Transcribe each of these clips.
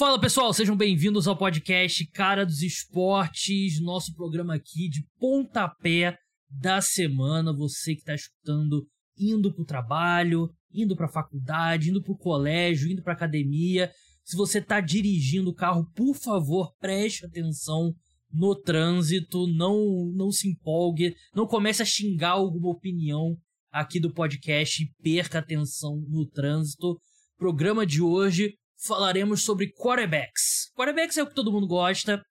Fala pessoal, sejam bem-vindos ao podcast Cara dos Esportes, nosso programa aqui de pontapé da semana. Você que está escutando indo para o trabalho, indo para a faculdade, indo para o colégio, indo para academia. Se você está dirigindo o carro, por favor, preste atenção no trânsito, não, não se empolgue, não comece a xingar alguma opinião aqui do podcast e perca atenção no trânsito. Programa de hoje falaremos sobre quarterbacks. Quarterbacks é o que todo mundo gosta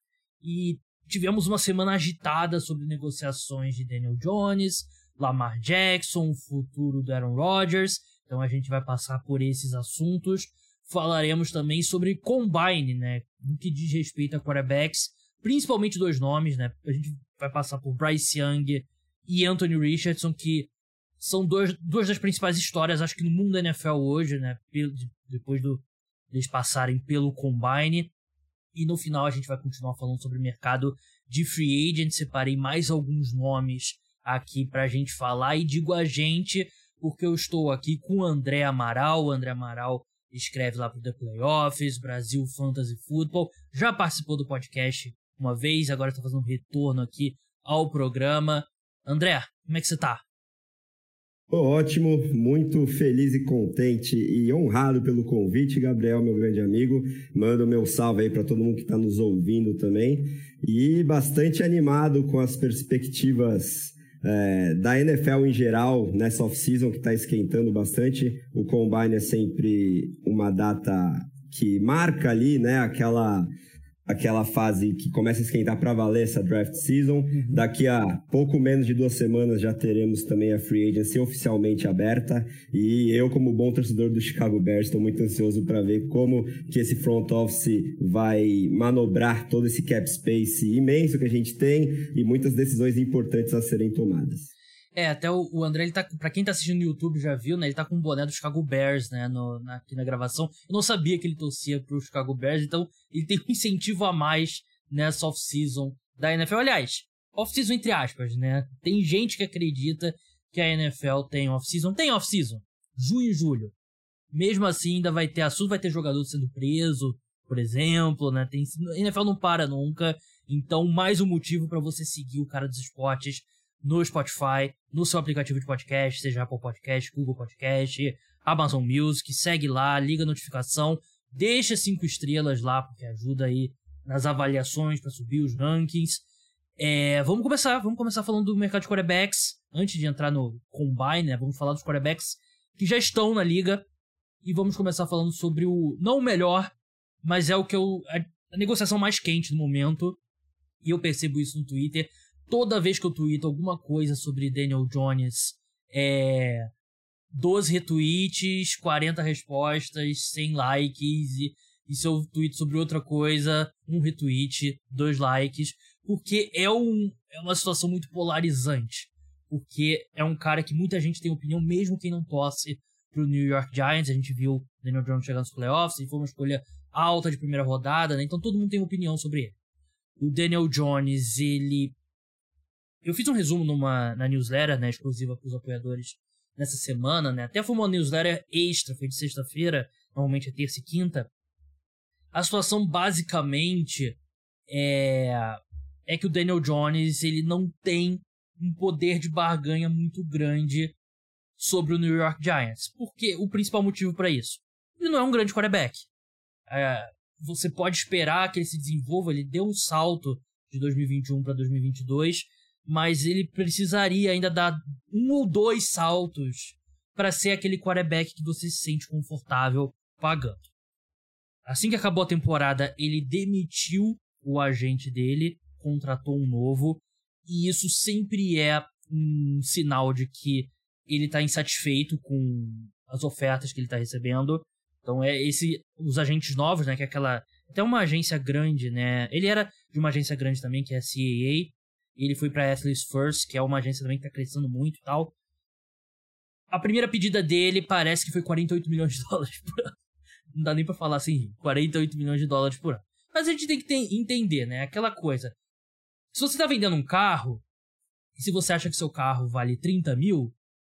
e tivemos uma semana agitada sobre negociações de Daniel Jones, Lamar Jackson, o futuro do Aaron Rodgers. Então a gente vai passar por esses assuntos. Falaremos também sobre combine, né, no que diz respeito a quarterbacks, principalmente dois nomes, né? A gente vai passar por Bryce Young e Anthony Richardson, que são dois, duas das principais histórias, acho que no mundo da NFL hoje, né? Depois do, eles passarem pelo Combine. E no final a gente vai continuar falando sobre o mercado de free agent. Separei mais alguns nomes aqui pra gente falar. E digo a gente, porque eu estou aqui com o André Amaral. O André Amaral escreve lá pro The Playoffs, Brasil Fantasy Football. Já participou do podcast uma vez, agora está fazendo um retorno aqui ao programa. André, como é que você Ótimo, muito feliz e contente e honrado pelo convite, Gabriel, meu grande amigo. Mando meu salve aí para todo mundo que está nos ouvindo também. E bastante animado com as perspectivas é, da NFL em geral nessa off-season que está esquentando bastante. O Combine é sempre uma data que marca ali, né, aquela aquela fase que começa a esquentar para valer essa draft season. Uhum. Daqui a pouco menos de duas semanas já teremos também a free agency oficialmente aberta e eu como bom torcedor do Chicago Bears estou muito ansioso para ver como que esse front office vai manobrar todo esse cap space imenso que a gente tem e muitas decisões importantes a serem tomadas. É, até o, André, ele tá. Pra quem tá assistindo no YouTube já viu, né? Ele tá com o boné do Chicago Bears, né? No, na, aqui na gravação. Eu não sabia que ele torcia pro Chicago Bears, então ele tem um incentivo a mais nessa off-season da NFL. Aliás, off-season entre aspas, né? Tem gente que acredita que a NFL tem off-season. Tem off-season. Junho e julho. Mesmo assim, ainda vai ter assunto, vai ter jogador sendo preso, por exemplo, né? Tem, a NFL não para nunca. Então, mais um motivo para você seguir o cara dos esportes no Spotify, no seu aplicativo de podcast, seja Apple Podcast, Google Podcast, Amazon Music, segue lá, liga a notificação, deixa cinco estrelas lá, porque ajuda aí nas avaliações para subir os rankings. É, vamos começar, vamos começar falando do mercado de quarterbacks, antes de entrar no Combine, né, vamos falar dos quarterbacks que já estão na liga, e vamos começar falando sobre o, não o melhor, mas é o que eu, a, a negociação mais quente no momento, e eu percebo isso no Twitter, toda vez que eu tweeto alguma coisa sobre Daniel Jones, é 12 retweets, 40 respostas, 100 likes e, e se eu tweet sobre outra coisa, um retweet, dois likes, porque é, um, é uma situação muito polarizante. Porque é um cara que muita gente tem opinião, mesmo quem não torce pro New York Giants. A gente viu Daniel Jones chegando nos playoffs, e foi uma escolha alta de primeira rodada, né? Então todo mundo tem opinião sobre ele. O Daniel Jones, ele eu fiz um resumo numa, na newsletter, né, exclusiva para os apoiadores nessa semana, né? Até foi uma newsletter extra, foi de sexta-feira, normalmente é terça e quinta. A situação basicamente é é que o Daniel Jones ele não tem um poder de barganha muito grande sobre o New York Giants. Porque o principal motivo para isso, ele não é um grande quarterback. É, você pode esperar que ele se desenvolva, ele deu um salto de 2021 para 2022 mas ele precisaria ainda dar um ou dois saltos para ser aquele quarterback que você se sente confortável pagando. Assim que acabou a temporada, ele demitiu o agente dele, contratou um novo, e isso sempre é um sinal de que ele está insatisfeito com as ofertas que ele está recebendo. Então é esse os agentes novos, né, que é aquela até uma agência grande, né? Ele era de uma agência grande também, que é a CAA, ele foi para Athletes First, que é uma agência também que tá crescendo muito e tal. A primeira pedida dele parece que foi 48 milhões de dólares por ano. Não dá nem pra falar assim, 48 milhões de dólares por ano. Mas a gente tem que ter, entender, né? Aquela coisa. Se você tá vendendo um carro, e se você acha que seu carro vale 30 mil,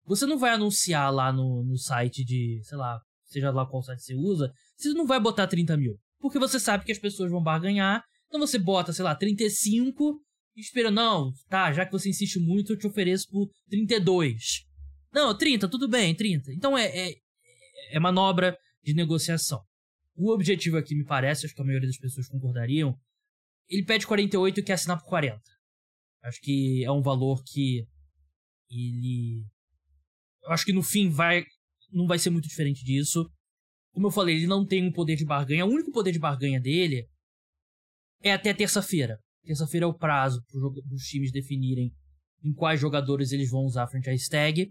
você não vai anunciar lá no, no site de, sei lá, seja lá qual site você usa, você não vai botar 30 mil. porque você sabe que as pessoas vão barganhar. Então você bota, sei lá, 35 e espera, não, tá, já que você insiste muito, eu te ofereço por 32. Não, 30, tudo bem, 30. Então é, é, é manobra de negociação. O objetivo aqui, me parece, acho que a maioria das pessoas concordariam, ele pede 48 e quer assinar por 40. Acho que é um valor que ele. Eu acho que no fim vai. Não vai ser muito diferente disso. Como eu falei, ele não tem um poder de barganha. O único poder de barganha dele é até terça-feira. Terça-feira é o prazo para os times definirem em quais jogadores eles vão usar a franchise tag.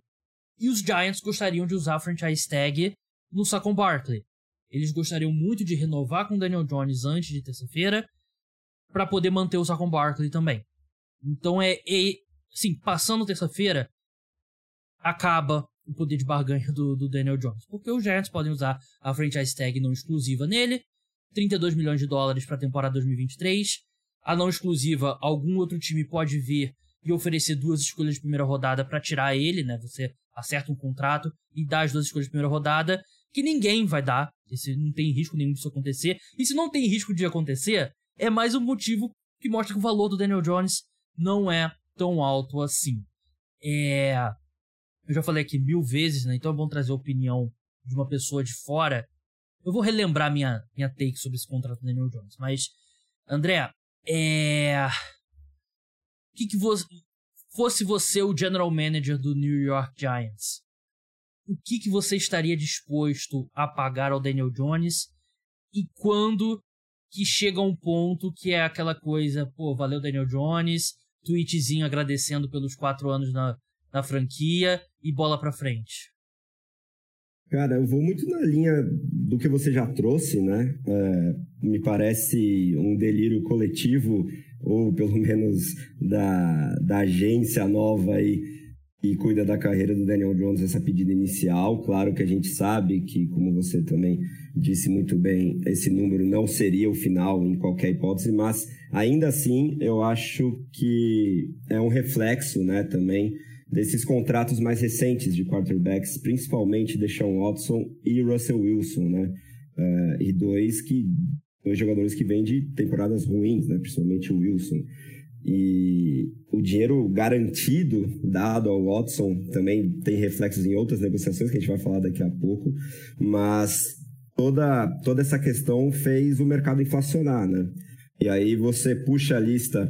E os Giants gostariam de usar a franchise tag no Saquon Barkley. Eles gostariam muito de renovar com Daniel Jones antes de terça-feira para poder manter o Saquon Barkley também. Então é, é sim, passando terça-feira acaba o poder de barganha do, do, Daniel Jones, porque os Giants podem usar a franchise tag não exclusiva nele, 32 milhões de dólares para a temporada 2023. A não exclusiva, algum outro time pode vir e oferecer duas escolhas de primeira rodada para tirar ele, né? Você acerta um contrato e dá as duas escolhas de primeira rodada, que ninguém vai dar. Esse não tem risco nenhum disso acontecer. E se não tem risco de acontecer, é mais um motivo que mostra que o valor do Daniel Jones não é tão alto assim. É... Eu já falei aqui mil vezes, né? Então é bom trazer a opinião de uma pessoa de fora. Eu vou relembrar minha, minha take sobre esse contrato do Daniel Jones. Mas, André, é. O que, que você. Fosse você o general manager do New York Giants, o que, que você estaria disposto a pagar ao Daniel Jones e quando que chega um ponto que é aquela coisa, pô, valeu Daniel Jones, tweetzinho agradecendo pelos quatro anos na, na franquia e bola pra frente. Cara, eu vou muito na linha do que você já trouxe, né? É, me parece um delírio coletivo, ou pelo menos da, da agência nova aí que cuida da carreira do Daniel Jones, essa pedida inicial. Claro que a gente sabe que, como você também disse muito bem, esse número não seria o final em qualquer hipótese, mas ainda assim eu acho que é um reflexo, né, também desses contratos mais recentes de quarterbacks, principalmente de Sean Watson e Russell Wilson, né? Uh, e dois que dois jogadores que vêm de temporadas ruins, né? Principalmente o Wilson. E o dinheiro garantido dado ao Watson também tem reflexos em outras negociações que a gente vai falar daqui a pouco, mas toda, toda essa questão fez o mercado inflacionar, né? E aí você puxa a lista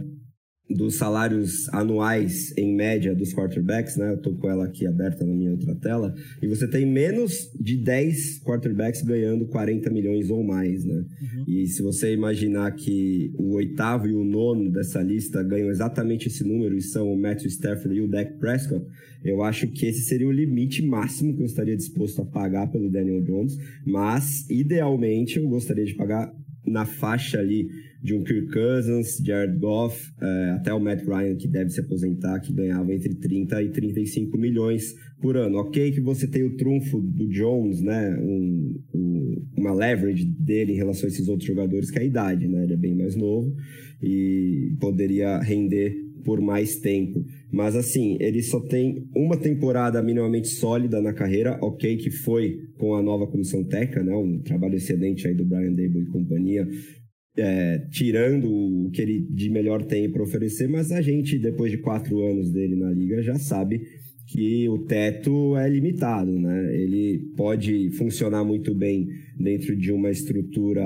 dos salários anuais em média dos quarterbacks, né? Eu tô com ela aqui aberta na minha outra tela, e você tem menos de 10 quarterbacks ganhando 40 milhões ou mais, né? Uhum. E se você imaginar que o oitavo e o nono dessa lista ganham exatamente esse número e são o Matthew Stafford e o Dak Prescott, eu acho que esse seria o limite máximo que eu estaria disposto a pagar pelo Daniel Jones, mas idealmente eu gostaria de pagar na faixa ali de um Kirk Cousins, Jared Goff, é, até o Matt Ryan, que deve se aposentar, que ganhava entre 30 e 35 milhões por ano. Ok que você tem o trunfo do Jones, né, um, um, uma leverage dele em relação a esses outros jogadores, que é a idade, né, ele é bem mais novo e poderia render por mais tempo. Mas assim, ele só tem uma temporada minimamente sólida na carreira, ok, que foi com a nova comissão técnica, né, um trabalho excelente aí do Brian Dable e companhia, é, tirando o que ele de melhor tem para oferecer, mas a gente, depois de quatro anos dele na liga, já sabe que o teto é limitado, né? Ele pode funcionar muito bem dentro de uma estrutura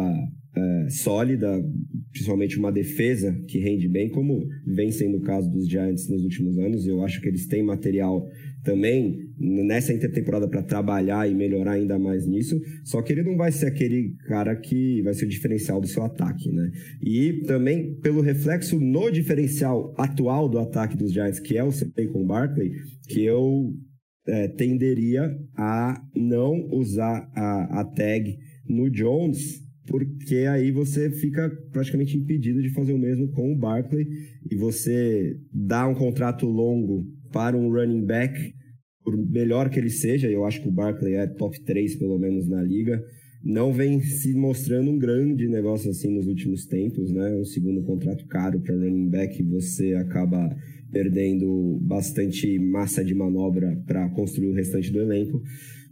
é, sólida, principalmente uma defesa que rende bem, como vem sendo o caso dos Giants nos últimos anos. Eu acho que eles têm material também nessa intertemporada para trabalhar e melhorar ainda mais nisso. Só que ele não vai ser aquele cara que vai ser o diferencial do seu ataque, né? E também pelo reflexo no diferencial atual do ataque dos Giants, que é o com Barkley, que eu é, tenderia a não usar a, a tag no Jones porque aí você fica praticamente impedido de fazer o mesmo com o Barkley e você dá um contrato longo para um running back, por melhor que ele seja, eu acho que o Barkley é top 3 pelo menos na liga, não vem se mostrando um grande negócio assim nos últimos tempos, né? Um segundo contrato caro para running back, você acaba perdendo bastante massa de manobra para construir o restante do elenco.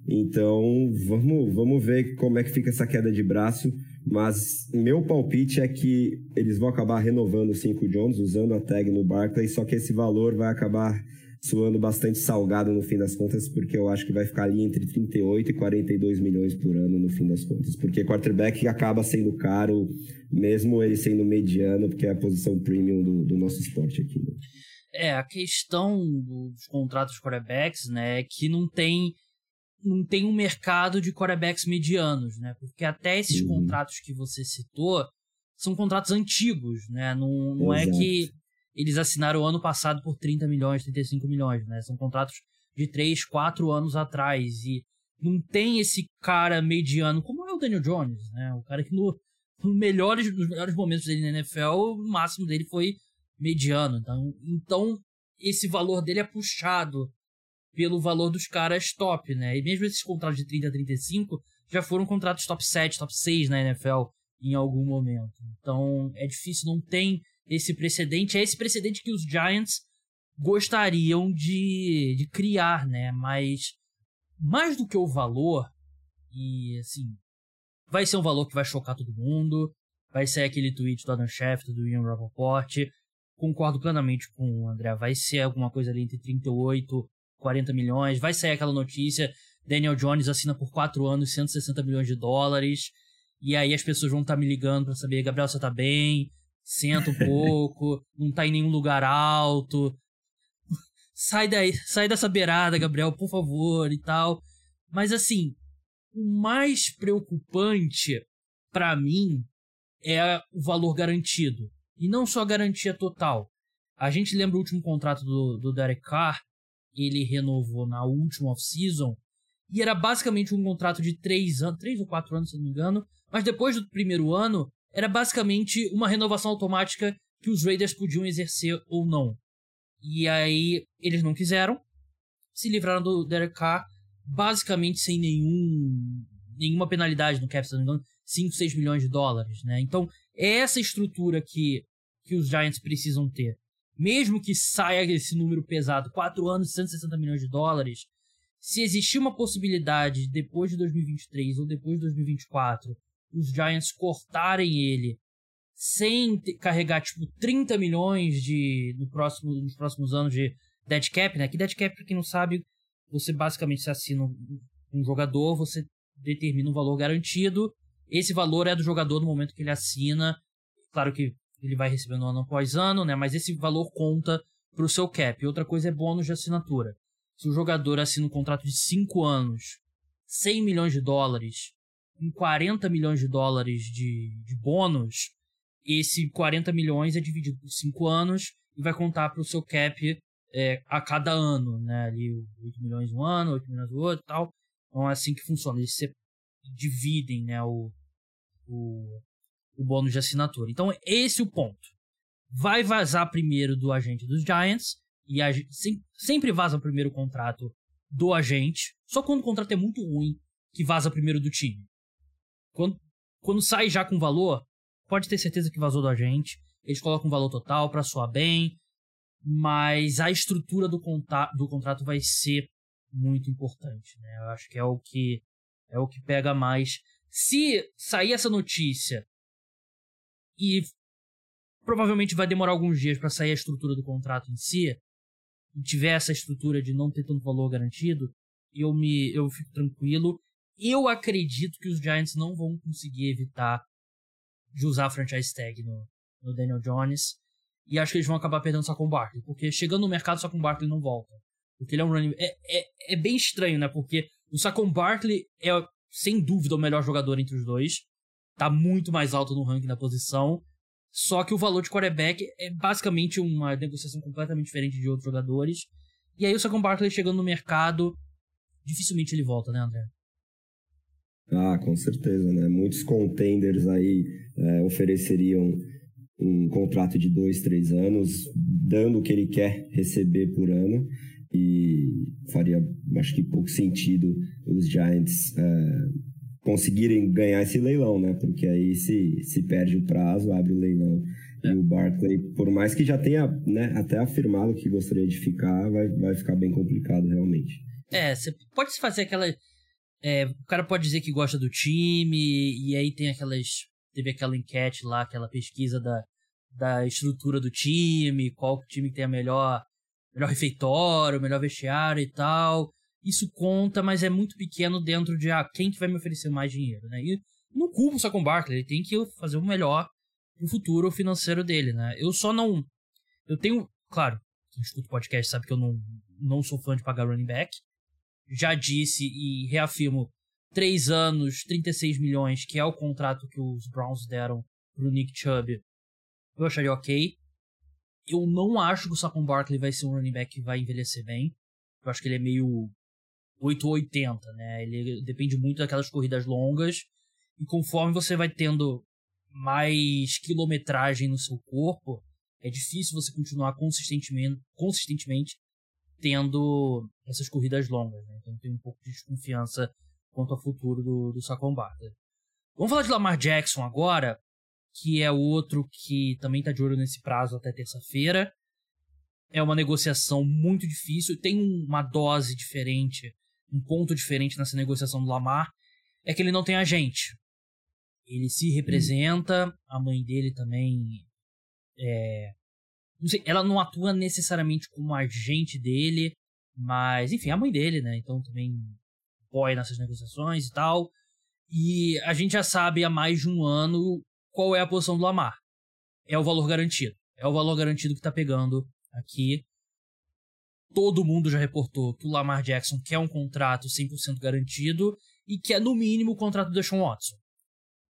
Então, vamos, vamos ver como é que fica essa queda de braço. Mas meu palpite é que eles vão acabar renovando o 5 Jones, usando a tag no Barclay, só que esse valor vai acabar suando bastante salgado no fim das contas, porque eu acho que vai ficar ali entre 38 e 42 milhões por ano no fim das contas. Porque quarterback acaba sendo caro, mesmo ele sendo mediano, porque é a posição premium do, do nosso esporte aqui. Né? É, a questão dos contratos quarterbacks, né, é que não tem não tem um mercado de quarterbacks medianos, né? Porque até esses uhum. contratos que você citou são contratos antigos, né? Não, não é que eles assinaram o ano passado por 30 milhões, 35 milhões, né? São contratos de 3, 4 anos atrás. E não tem esse cara mediano, como é o Daniel Jones, né? O cara que no, no melhores, nos melhores momentos dele na NFL, o máximo dele foi mediano. Então, então esse valor dele é puxado pelo valor dos caras top, né? E mesmo esses contratos de 30 a 35 já foram contratos top 7, top 6 na NFL em algum momento. Então é difícil, não tem esse precedente. É esse precedente que os Giants gostariam de, de criar, né? Mas mais do que o valor, e assim, vai ser um valor que vai chocar todo mundo. Vai ser aquele tweet do Adam Schefter, do Ian Rappaport. Concordo plenamente com o André. Vai ser alguma coisa ali entre 38 e 40 milhões. Vai sair aquela notícia: Daniel Jones assina por 4 anos 160 milhões de dólares. E aí as pessoas vão estar tá me ligando para saber, Gabriel, você tá bem? senta um pouco, não tá em nenhum lugar alto. Sai daí, sai dessa beirada, Gabriel, por favor, e tal. Mas assim, o mais preocupante para mim é o valor garantido. E não só a garantia total. A gente lembra o último contrato do, do Derek Carr, ele renovou na última off-season, e era basicamente um contrato de três anos, três ou quatro anos, se não me engano, mas depois do primeiro ano, era basicamente uma renovação automática que os Raiders podiam exercer ou não. E aí eles não quiseram, se livraram do Derek Carr basicamente sem nenhum nenhuma penalidade no cap, se não me engano, 5, 6 milhões de dólares, né? Então, é essa estrutura que, que os Giants precisam ter. Mesmo que saia esse número pesado, 4 anos, 160 milhões de dólares, se existir uma possibilidade depois de 2023 ou depois de 2024 os Giants cortarem ele sem carregar, tipo, 30 milhões de, no próximo, nos próximos anos de dead cap, né? Que dead cap, pra quem não sabe, você basicamente se assina um jogador, você determina um valor garantido. Esse valor é do jogador no momento que ele assina. Claro que ele vai recebendo ano após ano, né? Mas esse valor conta para o seu cap. Outra coisa é bônus de assinatura. Se o jogador assina um contrato de 5 anos, 100 milhões de dólares, com 40 milhões de dólares de, de bônus, esse 40 milhões é dividido por 5 anos e vai contar para o seu cap é, a cada ano, né? Ali 8 milhões um ano, 8 milhões outro e tal. Então é assim que funciona. Eles se dividem né, o, o, o bônus de assinatura. Então esse é o ponto. Vai vazar primeiro do agente dos Giants, e a, sempre vaza primeiro o contrato do agente, só quando o contrato é muito ruim que vaza primeiro do time. Quando, quando sai já com valor, pode ter certeza que vazou da gente. Eles colocam um valor total para soar bem, mas a estrutura do, do contrato vai ser muito importante, né? Eu acho que é o que é o que pega mais. Se sair essa notícia e provavelmente vai demorar alguns dias para sair a estrutura do contrato em si, e tiver essa estrutura de não ter tanto valor garantido, eu me eu fico tranquilo eu acredito que os Giants não vão conseguir evitar de usar a franchise tag no, no Daniel Jones. E acho que eles vão acabar perdendo o Saquon Barkley. Porque chegando no mercado, o Saquon Barkley não volta. Porque ele é um running... É, é, é bem estranho, né? Porque o Saquon Barkley é, sem dúvida, o melhor jogador entre os dois. Tá muito mais alto no ranking da posição. Só que o valor de quarterback é basicamente uma negociação completamente diferente de outros jogadores. E aí o Saquon Barkley chegando no mercado, dificilmente ele volta, né, André? Ah, com certeza, né? Muitos contenders aí é, ofereceriam um contrato de dois, três anos, dando o que ele quer receber por ano, e faria, acho que, pouco sentido os Giants é, conseguirem ganhar esse leilão, né? Porque aí se, se perde o prazo, abre o leilão. É. E o Barclay, por mais que já tenha né, até afirmado que gostaria de ficar, vai, vai ficar bem complicado realmente. É, você pode fazer aquela é, o cara pode dizer que gosta do time, e aí tem aquelas teve aquela enquete lá, aquela pesquisa da, da estrutura do time, qual time tem a melhor, melhor refeitório, melhor vestiário e tal. Isso conta, mas é muito pequeno dentro de ah, quem que vai me oferecer mais dinheiro, né? E não culpo só com o Barkley, ele tem que fazer o melhor pro futuro financeiro dele, né? Eu só não. Eu tenho. Claro, quem escuta o podcast sabe que eu não, não sou fã de pagar running back. Já disse e reafirmo: 3 anos, 36 milhões, que é o contrato que os Browns deram pro Nick Chubb, eu acharia ok. Eu não acho que o Saquon Barkley vai ser um running back que vai envelhecer bem. Eu acho que ele é meio 8 ou 80, né? Ele depende muito daquelas corridas longas. E conforme você vai tendo mais quilometragem no seu corpo, é difícil você continuar consistentemente, consistentemente tendo essas corridas longas. Né? Então tem um pouco de desconfiança quanto ao futuro do, do Saquon. Vamos falar de Lamar Jackson agora, que é outro que também está de olho nesse prazo até terça-feira. É uma negociação muito difícil, tem uma dose diferente, um ponto diferente nessa negociação do Lamar, é que ele não tem agente. Ele se representa, a mãe dele também é, não sei, ela não atua necessariamente como agente dele, mas enfim, a mãe dele, né? Então também apoia nessas negociações e tal. E a gente já sabe há mais de um ano qual é a posição do Lamar. É o valor garantido. É o valor garantido que tá pegando aqui. Todo mundo já reportou que o Lamar Jackson quer um contrato 100% garantido e quer no mínimo o contrato do Deshaun Watson.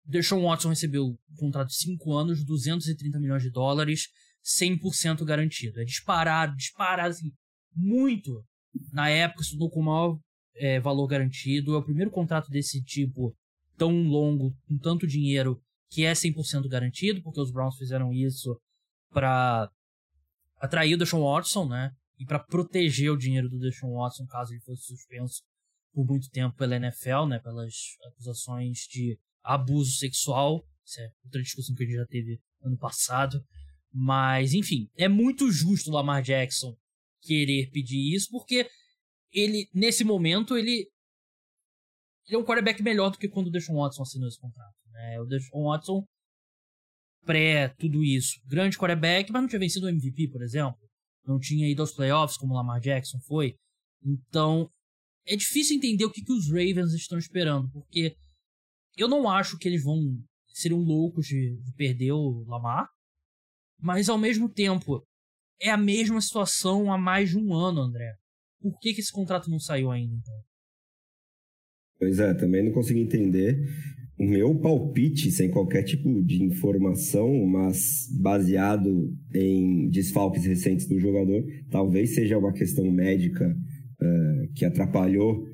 Deshaun Watson recebeu um contrato de 5 anos, 230 milhões de dólares, 100% garantido. É disparado, disparado assim, muito. Na época, estudou com o maior é, valor garantido. É o primeiro contrato desse tipo tão longo, com tanto dinheiro, que é 100% garantido, porque os Browns fizeram isso para atrair o Deshaun Watson, né? E para proteger o dinheiro do Deshaun Watson caso ele fosse suspenso por muito tempo pela NFL, né? Pelas acusações de abuso sexual. Isso é outra discussão que a gente já teve ano passado. Mas, enfim, é muito justo o Lamar Jackson querer pedir isso, porque ele, nesse momento, ele, ele é um quarterback melhor do que quando o Deshaun Watson assinou esse contrato. Né? O Deshaun Watson, pré tudo isso, grande quarterback, mas não tinha vencido o MVP, por exemplo. Não tinha ido aos playoffs como o Lamar Jackson foi. Então, é difícil entender o que, que os Ravens estão esperando, porque eu não acho que eles vão seriam loucos de, de perder o Lamar, mas ao mesmo tempo é a mesma situação há mais de um ano, André. Por que, que esse contrato não saiu ainda, então? Pois é, também não consegui entender. O meu palpite, sem qualquer tipo de informação, mas baseado em desfalques recentes do jogador, talvez seja uma questão médica uh, que atrapalhou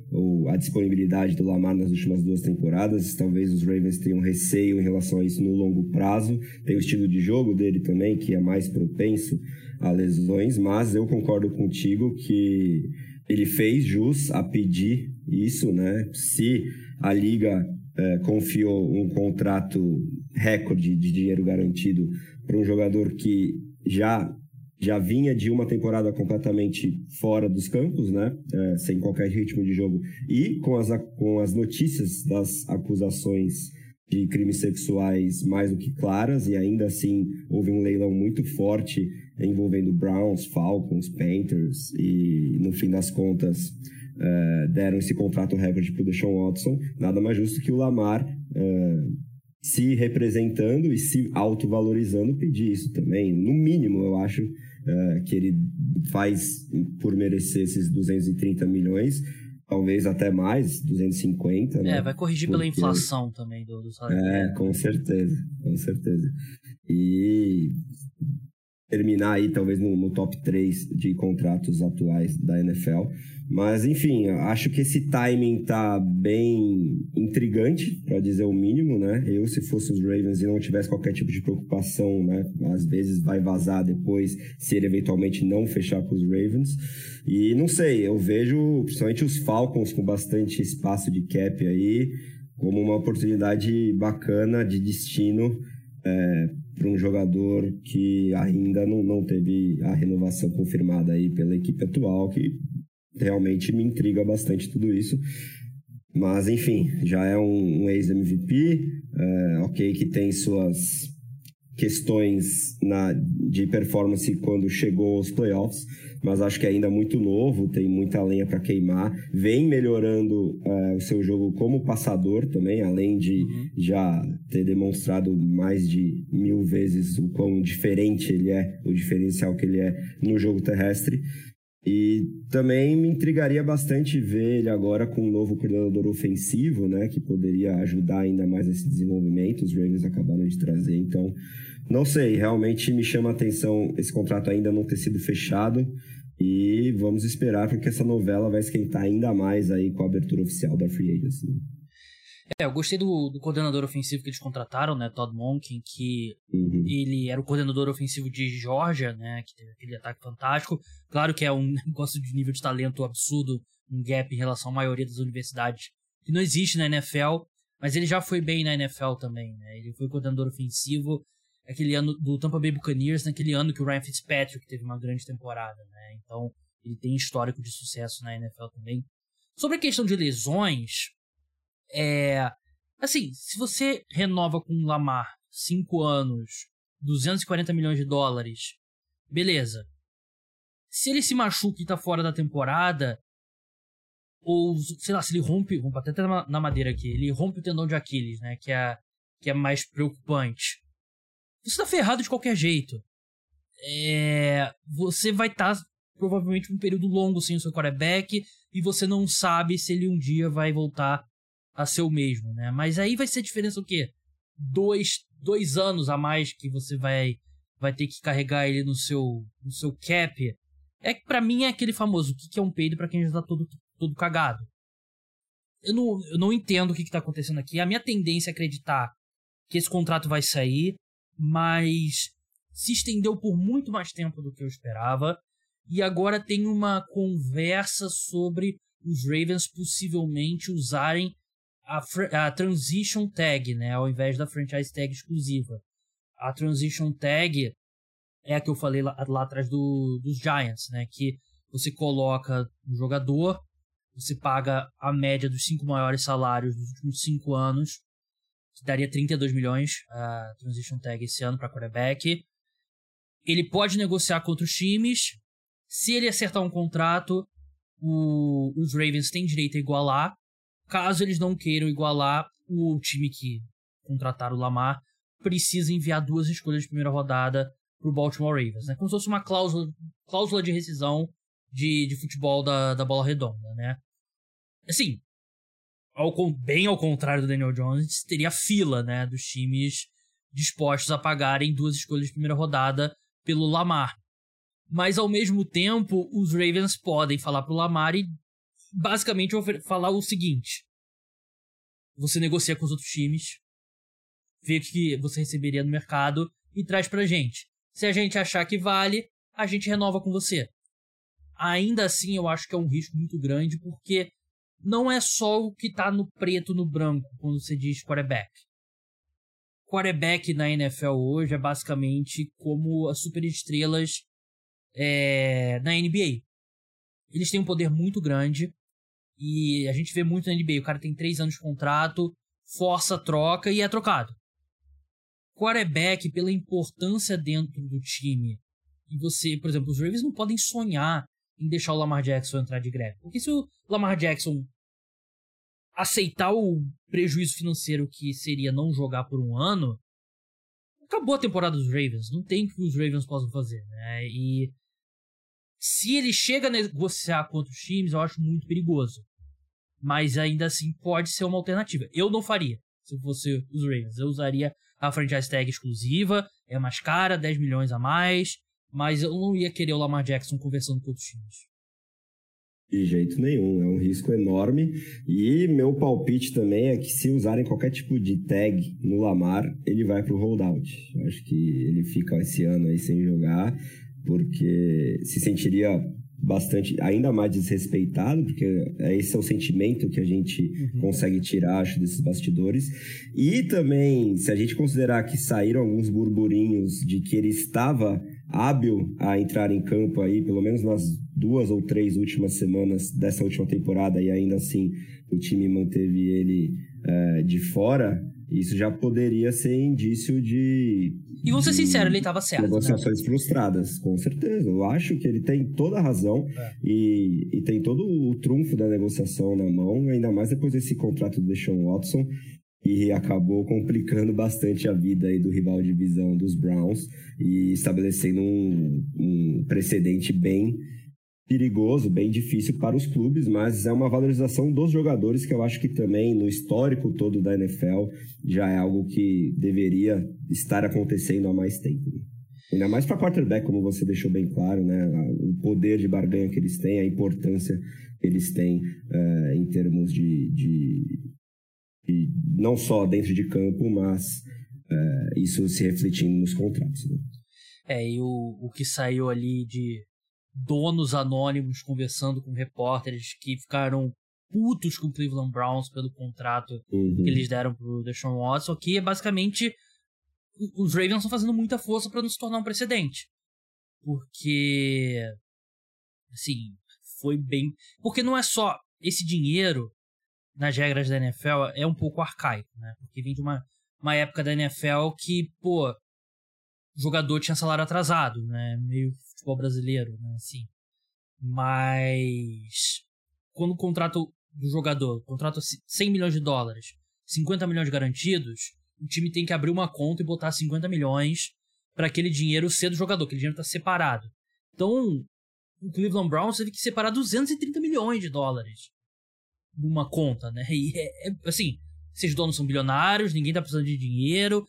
a disponibilidade do Lamar nas últimas duas temporadas. Talvez os Ravens tenham receio em relação a isso no longo prazo. Tem o estilo de jogo dele também, que é mais propenso a lesões, mas eu concordo contigo que ele fez jus a pedir isso, né? Se a liga é, confiou um contrato recorde de dinheiro garantido para um jogador que já já vinha de uma temporada completamente fora dos campos, né? É, sem qualquer ritmo de jogo. E com as, com as notícias das acusações de crimes sexuais mais do que claras, e ainda assim houve um leilão muito forte envolvendo Browns, Falcons, Panthers, e no fim das contas uh, deram esse contrato recorde para o Deshaun Watson, nada mais justo que o Lamar uh, se representando e se autovalorizando pedir isso também. No mínimo, eu acho uh, que ele faz por merecer esses 230 milhões, talvez até mais, 250. É, né? vai corrigir Porque... pela inflação também do, do salário. É, com certeza, com certeza. E terminar aí talvez no, no, top 3 de contratos atuais da NFL. Mas enfim, acho que esse timing tá bem intrigante, para dizer o mínimo, né? Eu, se fosse os Ravens e não tivesse qualquer tipo de preocupação, né? Às vezes vai vazar depois se ele eventualmente não fechar com os Ravens. E não sei, eu vejo principalmente os Falcons com bastante espaço de cap aí como uma oportunidade bacana de destino é, para um jogador que ainda não, não teve a renovação confirmada aí pela equipe atual, que realmente me intriga bastante tudo isso. Mas, enfim, já é um, um ex-MVP, é, ok, que tem suas questões na, de performance quando chegou aos playoffs, mas acho que é ainda muito novo, tem muita lenha para queimar. Vem melhorando é, o seu jogo como passador também, além de uhum. já ter demonstrado mais de mil vezes o quão diferente ele é, o diferencial que ele é no jogo terrestre. E também me intrigaria bastante ver ele agora com um novo coordenador ofensivo, né, que poderia ajudar ainda mais esse desenvolvimento. Os Ravens acabaram de trazer, então não sei, realmente me chama a atenção esse contrato ainda não ter sido fechado e vamos esperar porque essa novela vai esquentar ainda mais aí com a abertura oficial da Free Agency. Né? É, eu gostei do, do, coordenador ofensivo que eles contrataram, né, Todd Monken, que uhum. ele era o coordenador ofensivo de Georgia, né, que teve aquele ataque fantástico. Claro que é um negócio de nível de talento absurdo, um gap em relação à maioria das universidades que não existe na NFL, mas ele já foi bem na NFL também, né? Ele foi coordenador ofensivo aquele ano do Tampa Bay Buccaneers, naquele ano que o Ryan Fitzpatrick teve uma grande temporada, né? Então, ele tem histórico de sucesso na NFL também. Sobre a questão de lesões, é. Assim, se você renova com o Lamar 5 anos, 240 milhões de dólares, beleza. Se ele se machuca e tá fora da temporada, ou sei lá, se ele rompe, rompe até na madeira aqui, ele rompe o tendão de Aquiles, né? Que é, que é mais preocupante. Você tá ferrado de qualquer jeito. É, você vai estar tá, provavelmente um período longo sem o seu quarterback e você não sabe se ele um dia vai voltar a ser o mesmo, né? Mas aí vai ser a diferença o quê? Dois, dois anos a mais que você vai vai ter que carregar ele no seu no seu cap. É que para mim é aquele famoso, o que é um peido para quem já tá todo, todo cagado. Eu não, eu não entendo o que, que tá acontecendo aqui. A minha tendência é acreditar que esse contrato vai sair, mas se estendeu por muito mais tempo do que eu esperava. E agora tem uma conversa sobre os Ravens possivelmente usarem a, a Transition Tag, né, ao invés da Franchise Tag exclusiva. A Transition Tag é a que eu falei lá, lá atrás do, dos Giants, né, que você coloca um jogador, você paga a média dos cinco maiores salários dos últimos cinco anos, daria 32 milhões a Transition Tag esse ano para quarterback. Ele pode negociar com outros times. Se ele acertar um contrato, o, os Ravens têm direito a igualar. Caso eles não queiram igualar, o time que contratar o Lamar precisa enviar duas escolhas de primeira rodada pro Baltimore Ravens, né? Como se fosse uma cláusula, cláusula de rescisão de, de futebol da, da bola redonda, né? Assim, ao, bem ao contrário do Daniel Jones, teria fila, né, dos times dispostos a pagarem duas escolhas de primeira rodada pelo Lamar. Mas ao mesmo tempo, os Ravens podem falar pro Lamar e basicamente falar o seguinte: você negocia com os outros times, vê o que você receberia no mercado e traz pra gente. Se a gente achar que vale, a gente renova com você. Ainda assim, eu acho que é um risco muito grande, porque não é só o que está no preto no branco quando você diz quarterback. Quarterback na NFL hoje é basicamente como as superestrelas é, na NBA. Eles têm um poder muito grande e a gente vê muito na NBA. O cara tem três anos de contrato, força a troca e é trocado. Quarterback, pela importância dentro do time, e você, por exemplo, os Ravens não podem sonhar em deixar o Lamar Jackson entrar de greve. Porque se o Lamar Jackson aceitar o prejuízo financeiro que seria não jogar por um ano, acabou a temporada dos Ravens. Não tem o que os Ravens possam fazer, né? E se ele chega a negociar com outros times, eu acho muito perigoso. Mas ainda assim pode ser uma alternativa. Eu não faria se fosse os Ravens. Eu usaria a franchise tag exclusiva, é mais cara, 10 milhões a mais, mas eu não ia querer o Lamar Jackson conversando com outros times. De jeito nenhum, é um risco enorme. E meu palpite também é que se usarem qualquer tipo de tag no Lamar, ele vai para o holdout. Eu acho que ele fica esse ano aí sem jogar, porque se sentiria bastante, ainda mais desrespeitado, porque esse é o sentimento que a gente uhum. consegue tirar, acho, desses bastidores. E também, se a gente considerar que saíram alguns burburinhos de que ele estava hábil a entrar em campo aí, pelo menos nas duas ou três últimas semanas dessa última temporada, e ainda assim o time manteve ele é, de fora, isso já poderia ser indício de. E vou ser sincero, ele estava certo. Né? Negociações né? frustradas, com certeza. Eu acho que ele tem toda a razão é. e, e tem todo o trunfo da negociação na mão, ainda mais depois desse contrato do Deshaun Watson, e acabou complicando bastante a vida aí do rival de divisão dos Browns e estabelecendo um, um precedente bem perigoso, bem difícil para os clubes, mas é uma valorização dos jogadores que eu acho que também no histórico todo da NFL já é algo que deveria estar acontecendo há mais tempo. Ainda mais para quarterback, como você deixou bem claro, né? O poder de barganha que eles têm, a importância que eles têm uh, em termos de, de, de, não só dentro de campo, mas uh, isso se refletindo nos contratos. Né? É, e o, o que saiu ali de donos anônimos conversando com repórteres que ficaram putos com o Cleveland Browns pelo contrato uhum. que eles deram pro Deshaun Watson, que é basicamente os Ravens estão fazendo muita força para não se tornar um precedente. Porque assim, foi bem, porque não é só esse dinheiro nas regras da NFL é um pouco arcaico, né? Porque vem de uma, uma época da NFL que, pô, jogador tinha salário atrasado, né? Meio futebol brasileiro, né? Assim. Mas quando o contrato do jogador, contrato 100 milhões de dólares, 50 milhões garantidos, o time tem que abrir uma conta e botar 50 milhões para aquele dinheiro ser do jogador, aquele dinheiro está separado. Então, o Cleveland Browns teve que separar 230 milhões de dólares numa conta, né? E é, é assim, esses donos são bilionários, ninguém tá precisando de dinheiro,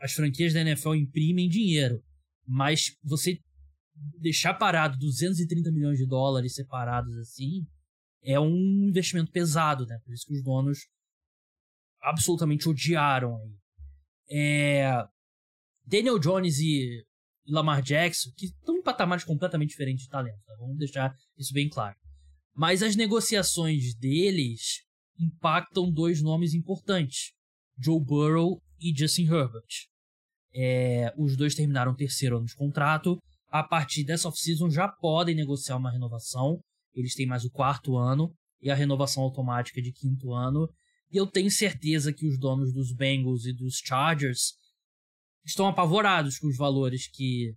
as franquias da NFL imprimem dinheiro, mas você deixar parado 230 milhões de dólares separados assim é um investimento pesado, né? Por isso que os donos absolutamente odiaram aí. É... Daniel Jones e Lamar Jackson, que estão em patamares completamente diferentes de talento, tá? vamos deixar isso bem claro. Mas as negociações deles impactam dois nomes importantes: Joe Burrow e Justin Herbert. É, os dois terminaram terceiro ano de contrato. A partir dessa off-season já podem negociar uma renovação. Eles têm mais o quarto ano e a renovação automática de quinto ano. E eu tenho certeza que os donos dos Bengals e dos Chargers estão apavorados com os valores que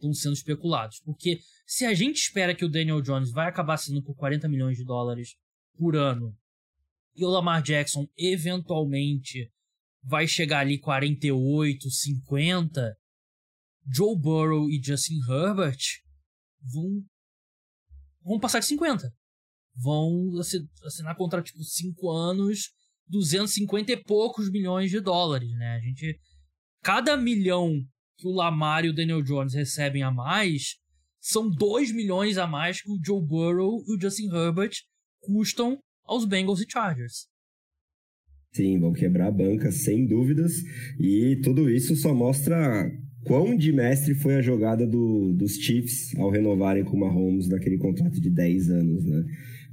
estão sendo especulados. Porque se a gente espera que o Daniel Jones vai acabar sendo por 40 milhões de dólares por ano e o Lamar Jackson eventualmente vai chegar ali 48, 50, Joe Burrow e Justin Herbert vão vão passar de 50. Vão assinar contrato tipo 5 anos, 250 e poucos milhões de dólares, né? A gente cada milhão que o Lamar e o Daniel Jones recebem a mais são 2 milhões a mais que o Joe Burrow e o Justin Herbert custam aos Bengals e Chargers. Sim, vão quebrar a banca, sem dúvidas. E tudo isso só mostra quão de mestre foi a jogada do, dos Chiefs ao renovarem com o Mahomes naquele contrato de 10 anos, né?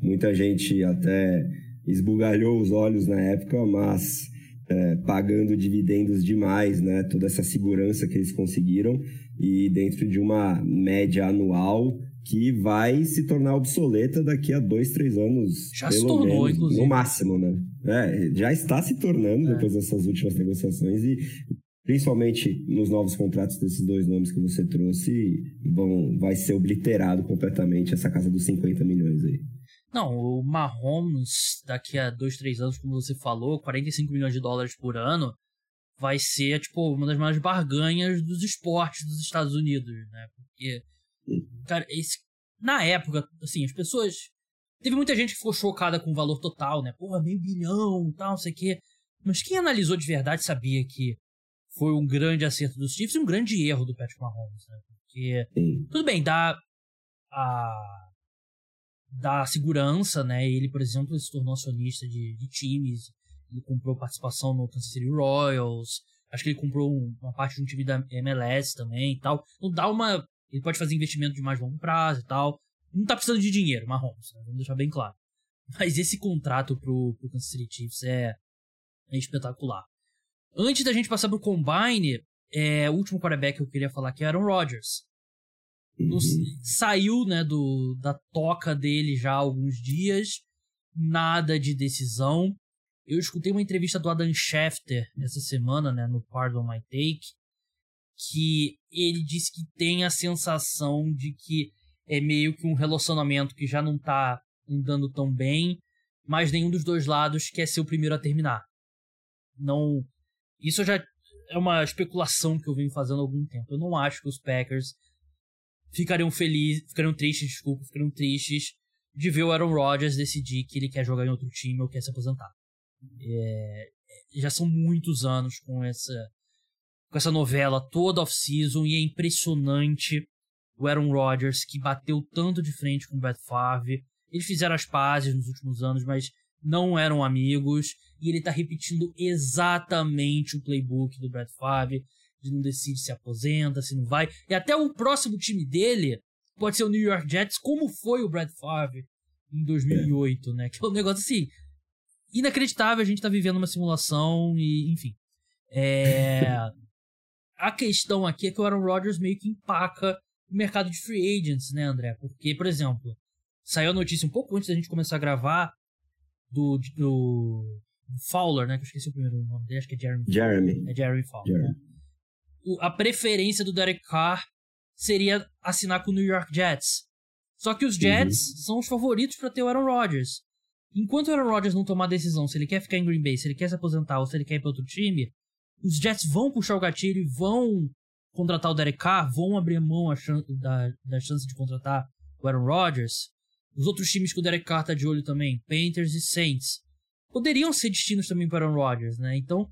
Muita gente até esbugalhou os olhos na época, mas é, pagando dividendos demais, né? Toda essa segurança que eles conseguiram e dentro de uma média anual que vai se tornar obsoleta daqui a dois, três anos. Já se tornou, menos, inclusive. No máximo, né? É, já está se tornando é. depois dessas últimas negociações e principalmente nos novos contratos desses dois nomes que você trouxe, vão, vai ser obliterado completamente essa casa dos 50 milhões aí. Não, o Mahomes, daqui a dois, três anos, como você falou, 45 milhões de dólares por ano, vai ser, tipo, uma das maiores barganhas dos esportes dos Estados Unidos, né? Porque Cara, esse, na época, assim, as pessoas. Teve muita gente que ficou chocada com o valor total, né? Porra, meio bilhão tal, não sei o quê. Mas quem analisou de verdade sabia que foi um grande acerto dos Chiefs e um grande erro do Patrick Mahomes, né? Porque, tudo bem, dá a. dá segurança, né? Ele, por exemplo, se tornou acionista de, de times, ele comprou participação no Kansas City Royals, acho que ele comprou uma parte de um time da MLS também e tal. Então dá uma ele pode fazer investimento de mais longo prazo e tal. Não tá precisando de dinheiro, Mahomes, né? vamos deixar bem claro. Mas esse contrato pro, pro Kansas City Chiefs é, é espetacular. Antes da gente passar pro Combine, é, o último quarterback que eu queria falar aqui é Aaron Rodgers. Uhum. saiu né, do, da toca dele já há alguns dias, nada de decisão. Eu escutei uma entrevista do Adam Schefter essa semana, né, no Pardon My Take, que ele disse que tem a sensação de que é meio que um relacionamento que já não tá andando tão bem, mas nenhum dos dois lados quer ser o primeiro a terminar. Não, isso já é uma especulação que eu venho fazendo há algum tempo. Eu não acho que os Packers ficariam felizes, ficariam tristes, desculpa, ficariam tristes de ver o Aaron Rodgers decidir que ele quer jogar em outro time ou quer se aposentar. É, já são muitos anos com essa com essa novela toda off-season e é impressionante o Aaron Rodgers que bateu tanto de frente com o Brett Favre. Eles fizeram as pazes nos últimos anos, mas não eram amigos e ele tá repetindo exatamente o playbook do Brett Favre, de não decide se aposenta, se não vai. E até o próximo time dele pode ser o New York Jets, como foi o Brett Favre em 2008, é. né? Que é um negócio assim, inacreditável, a gente tá vivendo uma simulação e, enfim. É... a questão aqui é que o Aaron Rodgers meio que empaca o mercado de free agents, né, André? Porque, por exemplo, saiu a notícia um pouco antes da gente começar a gravar do, do Fowler, né? Que eu esqueci o primeiro nome dele, acho que é Jeremy. Jeremy. É Jeremy Fowler. Jeremy. Né? A preferência do Derek Carr seria assinar com o New York Jets. Só que os uhum. Jets uhum. são os favoritos para ter o Aaron Rodgers. Enquanto o Aaron Rodgers não tomar decisão se ele quer ficar em Green Bay, se ele quer se aposentar ou se ele quer ir para outro time, os Jets vão puxar o gatilho e vão contratar o Derek Carr, vão abrir mão da, da chance de contratar o Aaron Rodgers. Os outros times que o Derek Carr tá de olho também, Panthers e Saints, poderiam ser destinos também para o Aaron Rodgers, né? Então,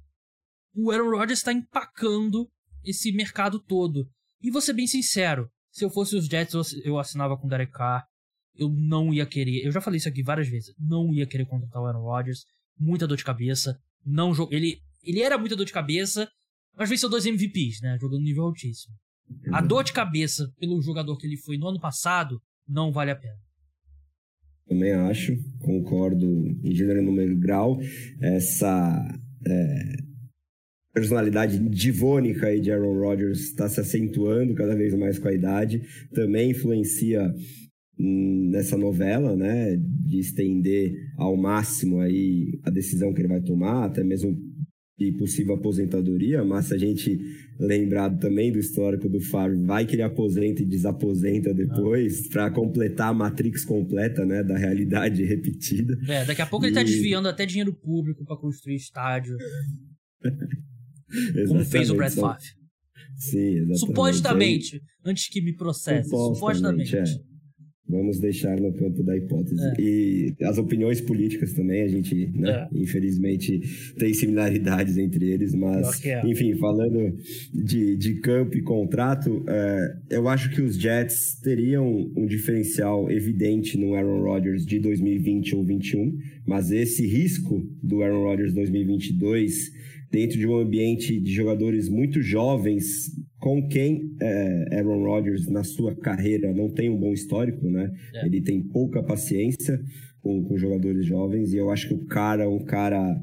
o Aaron Rodgers está empacando esse mercado todo. E vou ser bem sincero, se eu fosse os Jets, eu assinava com o Derek Carr. Eu não ia querer, eu já falei isso aqui várias vezes, não ia querer contratar o Aaron Rodgers. Muita dor de cabeça. Não ele, ele era muita dor de cabeça, mas venceu dois MVPs, né? Jogando nível altíssimo. A dor de cabeça pelo jogador que ele foi no ano passado não vale a pena. Também acho, concordo em gênero, número grau. Essa é, personalidade divônica aí de Aaron Rodgers está se acentuando cada vez mais com a idade. Também influencia hum, nessa novela, né, de estender ao máximo aí a decisão que ele vai tomar, até mesmo de possível aposentadoria, mas se a gente lembrado também do histórico do Favre, vai que ele aposenta e desaposenta depois, ah. para completar a matrix completa, né, da realidade repetida. É, daqui a pouco e... ele tá desviando até dinheiro público para construir estádio. como fez o Brad Favre. Sim, exatamente. Supostamente, antes que me processe, supostamente. supostamente. É. Vamos deixar no campo da hipótese. É. E as opiniões políticas também, a gente, né, é. infelizmente, tem similaridades entre eles, mas, é. enfim, falando de, de campo e contrato, é, eu acho que os Jets teriam um diferencial evidente no Aaron Rodgers de 2020 ou 2021, mas esse risco do Aaron Rodgers 2022 dentro de um ambiente de jogadores muito jovens, com quem é, Aaron Rodgers na sua carreira não tem um bom histórico, né? É. Ele tem pouca paciência com, com jogadores jovens e eu acho que o cara é um cara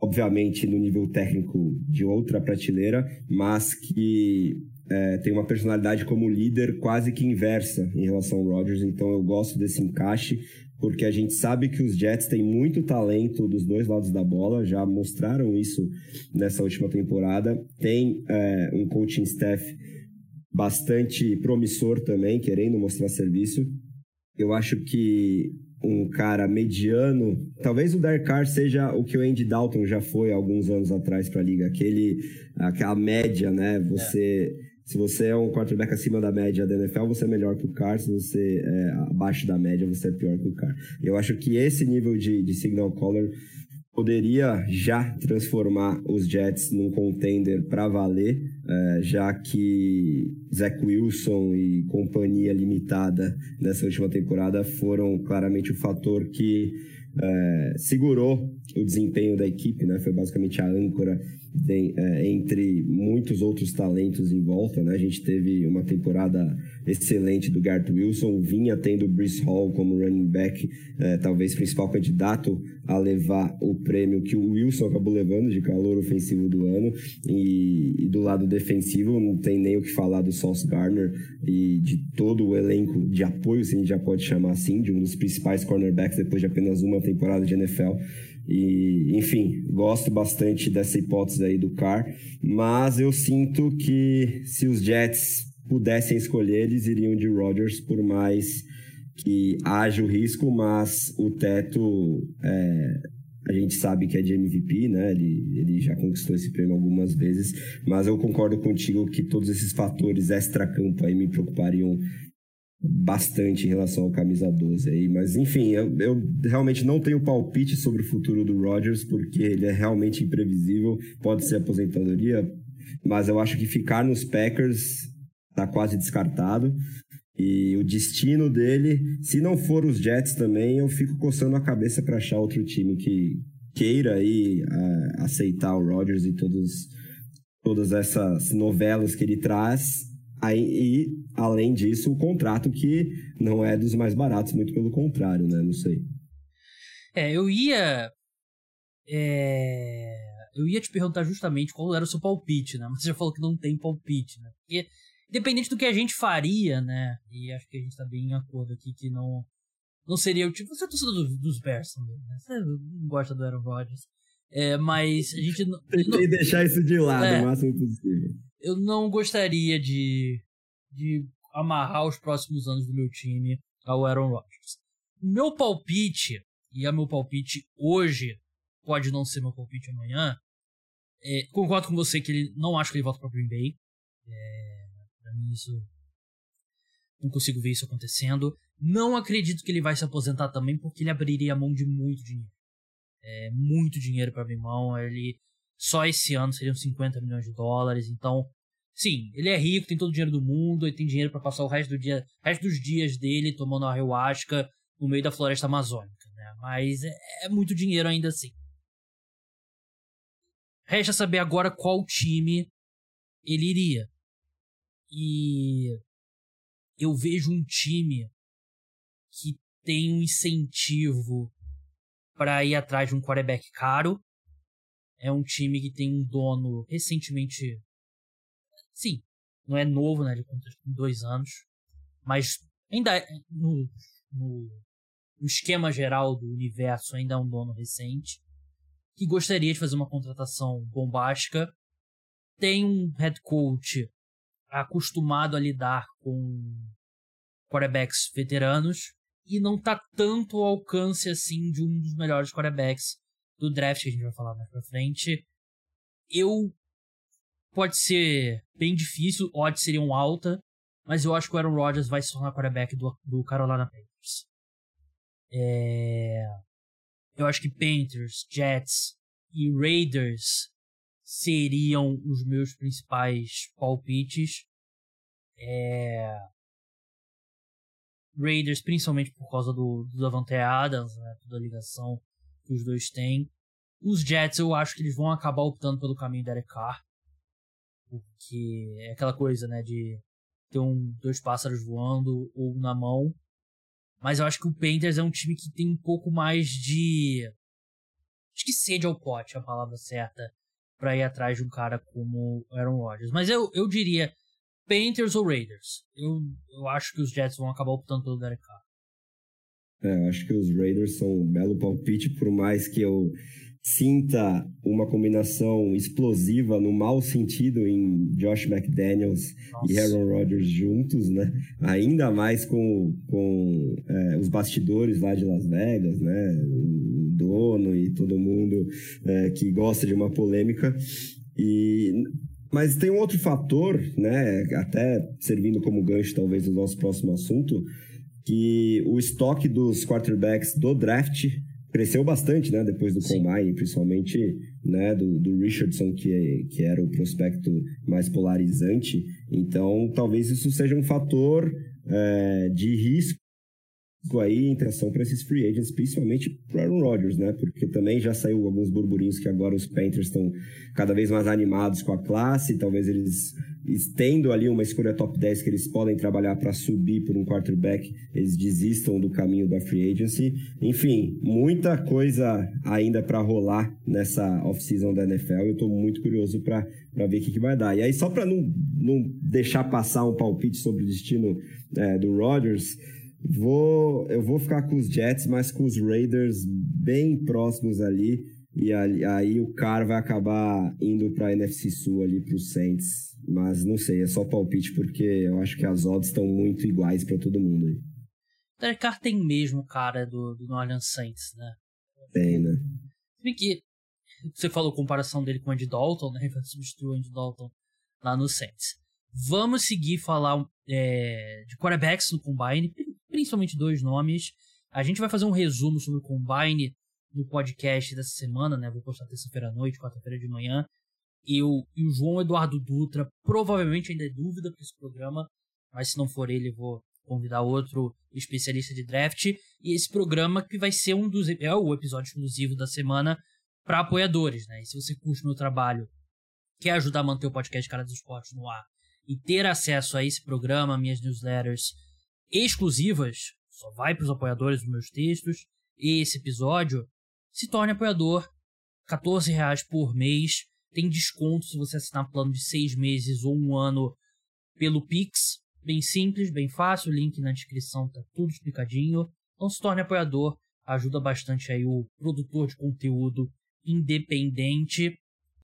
obviamente no nível técnico de outra prateleira, mas que é, tem uma personalidade como líder quase que inversa em relação ao Rodgers, então eu gosto desse encaixe porque a gente sabe que os Jets têm muito talento dos dois lados da bola, já mostraram isso nessa última temporada. Tem é, um coaching staff bastante promissor também, querendo mostrar serviço. Eu acho que um cara mediano, talvez o Derek Carr seja o que o Andy Dalton já foi alguns anos atrás para a liga, aquele aquela média, né? Você se você é um quarterback acima da média da NFL, você é melhor que o Carr. Se você é abaixo da média, você é pior que o Carr. Eu acho que esse nível de, de signal caller poderia já transformar os Jets num contender para valer, é, já que Zach Wilson e companhia limitada nessa última temporada foram claramente o fator que é, segurou o desempenho da equipe, né? Foi basicamente a âncora de, é, entre muitos outros talentos em volta, né? A gente teve uma temporada excelente do Garth Wilson, vinha tendo o Brice Hall como running back, é, talvez principal candidato a levar o prêmio que o Wilson acabou levando de calor ofensivo do ano. E, e do lado defensivo, não tem nem o que falar do Sauce Garner e de todo o elenco de apoio, se a gente já pode chamar assim, de um dos principais cornerbacks depois de apenas uma temporada de NFL. E, enfim, gosto bastante dessa hipótese aí do Carr, mas eu sinto que se os Jets pudessem escolher, eles iriam de Rodgers, por mais que haja o risco, mas o teto é, a gente sabe que é de MVP, né? Ele, ele já conquistou esse prêmio algumas vezes, mas eu concordo contigo que todos esses fatores extra-campo aí me preocupariam bastante em relação ao camisa 12 aí, mas enfim, eu, eu realmente não tenho palpite sobre o futuro do Rodgers, porque ele é realmente imprevisível, pode ser aposentadoria, mas eu acho que ficar nos Packers tá quase descartado. E o destino dele, se não for os Jets também, eu fico coçando a cabeça para achar outro time que queira aí aceitar o Rodgers e todos, todas essas novelas que ele traz. Aí, e, além disso, o contrato que não é dos mais baratos, muito pelo contrário, né? Não sei. É, eu ia. É, eu ia te perguntar justamente qual era o seu palpite, né? Mas você já falou que não tem palpite, né? Porque Independente do que a gente faria, né? E acho que a gente tá bem em acordo aqui que não. Não seria o tipo. Você é torcedor dos, dos Bears também, né? Você não gosta do Aaron Rodgers. É, mas a gente. Tentei não, deixar isso de lado é, o máximo possível. Eu não gostaria de. De amarrar os próximos anos do meu time ao Aaron Rodgers. Meu palpite, e é meu palpite hoje, pode não ser meu palpite amanhã. É, concordo com você que ele não acho que ele volta para Green Bay. É, mim isso. Não consigo ver isso acontecendo. Não acredito que ele vai se aposentar também, porque ele abriria a mão de muito dinheiro. É muito dinheiro para abrir mão. Ele só esse ano seriam 50 milhões de dólares. Então, sim, ele é rico, tem todo o dinheiro do mundo, ele tem dinheiro para passar o resto, do dia, resto dos dias dele tomando ayahuasca no meio da floresta amazônica, né? Mas é, é muito dinheiro ainda assim. Resta saber agora qual time ele iria. E eu vejo um time que tem um incentivo para ir atrás de um quarterback caro. É um time que tem um dono recentemente. Sim, não é novo, né? Ele conta dois anos. Mas ainda é, no, no, no esquema geral do universo, ainda é um dono recente. Que gostaria de fazer uma contratação bombástica. Tem um head coach acostumado a lidar com quarterbacks veteranos e não tá tanto ao alcance assim de um dos melhores quarterbacks do draft que a gente vai falar mais pra frente. Eu pode ser bem difícil, odds seriam alta, mas eu acho que o Aaron Rodgers vai se tornar quarterback do, do Carolina Panthers. É... Eu acho que Panthers, Jets e Raiders seriam os meus principais palpites. É... Raiders, principalmente por causa do, do Davante Adams, né, toda a ligação que os dois têm. Os Jets, eu acho que eles vão acabar optando pelo caminho da Derek Carr. Porque é aquela coisa, né, de ter um, dois pássaros voando ou na mão. Mas eu acho que o Panthers é um time que tem um pouco mais de. Acho que sede ao pote, é a palavra certa para ir atrás de um cara como Aaron Rodgers. Mas eu, eu diria Panthers ou Raiders. Eu, eu acho que os Jets vão acabar optando pelo Derek Carr. É, acho que os Raiders são um belo palpite, por mais que eu sinta uma combinação explosiva no mau sentido em Josh McDaniels Nossa. e Aaron Rodgers juntos, né? Ainda mais com, com é, os bastidores lá de Las Vegas, né? dono e todo mundo é, que gosta de uma polêmica. E mas tem um outro fator, né, até servindo como gancho talvez no nosso próximo assunto, que o estoque dos quarterbacks do draft cresceu bastante, né, depois do Sim. Combine, principalmente, né, do, do Richardson, que, que era o prospecto mais polarizante. Então, talvez isso seja um fator é, de risco aí intenção para esses free agents, principalmente para Aaron Rodgers, né? Porque também já saiu alguns burburinhos que agora os Panthers estão cada vez mais animados com a classe, talvez eles estendo ali uma escolha top 10 que eles podem trabalhar para subir por um quarterback, eles desistam do caminho da free agency. Enfim, muita coisa ainda para rolar nessa off-season da NFL. Eu estou muito curioso para ver o que, que, vai dar. E aí, só para não, não deixar passar um palpite sobre o destino é, do Rodgers, Vou, eu vou ficar com os Jets, mas com os Raiders bem próximos ali. E aí, aí o cara vai acabar indo para a NFC Sul ali para os Saints. Mas não sei, é só palpite porque eu acho que as odds estão muito iguais para todo mundo aí. Derek Carr tem mesmo cara do, do New Orleans Saints, né? Tem, né? Se bem que você falou comparação dele com o Andy Dalton, né? Vai substituir o Andy Dalton lá no Saints. Vamos seguir falar é, de quarterbacks no Combine, principalmente dois nomes. A gente vai fazer um resumo sobre o Combine no podcast dessa semana, né? Vou postar terça-feira à noite, quarta-feira de manhã. Eu e o João Eduardo Dutra, provavelmente ainda é dúvida para esse programa, mas se não for ele, vou convidar outro especialista de draft. E esse programa que vai ser um dos. É o episódio exclusivo da semana para apoiadores, né? E se você curte meu trabalho, quer ajudar a manter o podcast Cara dos Esportes no ar e ter acesso a esse programa, minhas newsletters exclusivas, só vai para os apoiadores dos meus textos, e esse episódio, se torne apoiador, 14 reais por mês, tem desconto se você assinar plano de seis meses ou um ano pelo Pix, bem simples, bem fácil, link na descrição tá tudo explicadinho, então se torne apoiador, ajuda bastante aí o produtor de conteúdo independente.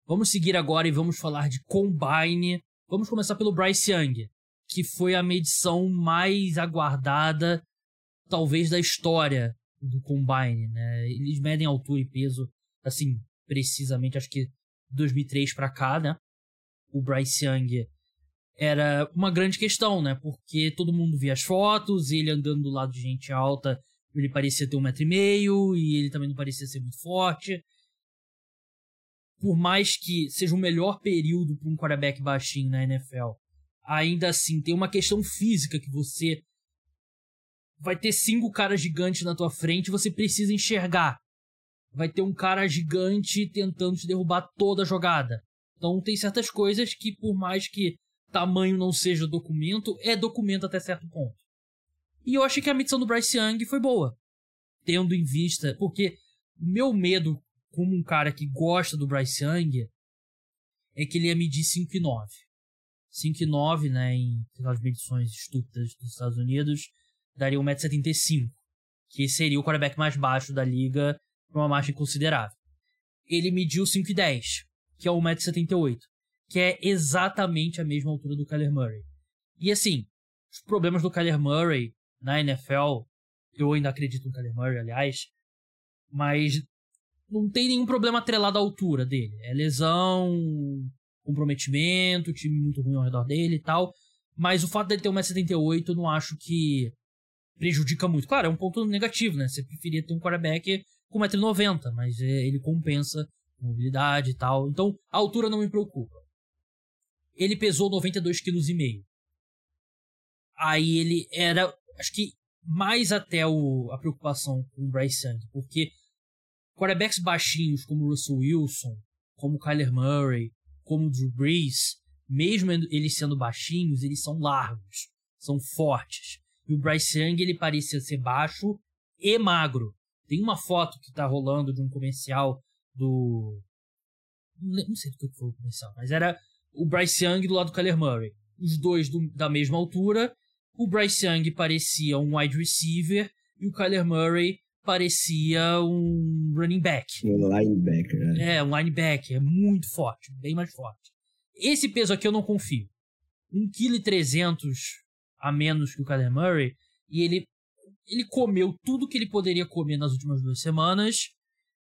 Vamos seguir agora e vamos falar de Combine, Vamos começar pelo Bryce Young, que foi a medição mais aguardada, talvez, da história do Combine, né? Eles medem altura e peso, assim, precisamente, acho que 2003 para cá, né? O Bryce Young era uma grande questão, né? Porque todo mundo via as fotos, ele andando do lado de gente alta, ele parecia ter um metro e meio, e ele também não parecia ser muito forte por mais que seja o melhor período para um quarterback baixinho na NFL, ainda assim tem uma questão física que você vai ter cinco caras gigantes na tua frente e você precisa enxergar. Vai ter um cara gigante tentando te derrubar toda a jogada. Então tem certas coisas que, por mais que tamanho não seja documento, é documento até certo ponto. E eu achei que a medição do Bryce Young foi boa. Tendo em vista, porque meu medo como um cara que gosta do Bryce Young, é que ele ia medir 5,9. 5,9, né, em aquelas medições estúpidas dos Estados Unidos, daria 1,75m, que seria o quarterback mais baixo da liga uma margem considerável. Ele mediu 5,10, que é 1,78m, que é exatamente a mesma altura do Kyler Murray. E assim, os problemas do Kyler Murray na NFL, eu ainda acredito no Kyler Murray, aliás, mas não tem nenhum problema atrelado à altura dele. É lesão, comprometimento, time muito ruim ao redor dele e tal. Mas o fato dele ter 1,78m eu não acho que prejudica muito. Claro, é um ponto negativo, né? Você preferia ter um quarterback com 1,90m, mas é, ele compensa mobilidade e tal. Então, a altura não me preocupa. Ele pesou 92,5 kg. Aí ele era, acho que mais até o, a preocupação com o Bryce Young, porque quarterbacks baixinhos como Russell Wilson, como Kyler Murray, como Drew Brees, mesmo eles sendo baixinhos, eles são largos, são fortes. E o Bryce Young ele parecia ser baixo e magro. Tem uma foto que tá rolando de um comercial do não sei do que foi o comercial, mas era o Bryce Young do lado do Kyler Murray. Os dois do, da mesma altura. O Bryce Young parecia um wide receiver e o Kyler Murray parecia um running back. Um linebacker. Né? É, um linebacker. É muito forte, bem mais forte. Esse peso aqui eu não confio. 1,3 kg a menos que o Kyler Murray. E ele, ele comeu tudo que ele poderia comer nas últimas duas semanas.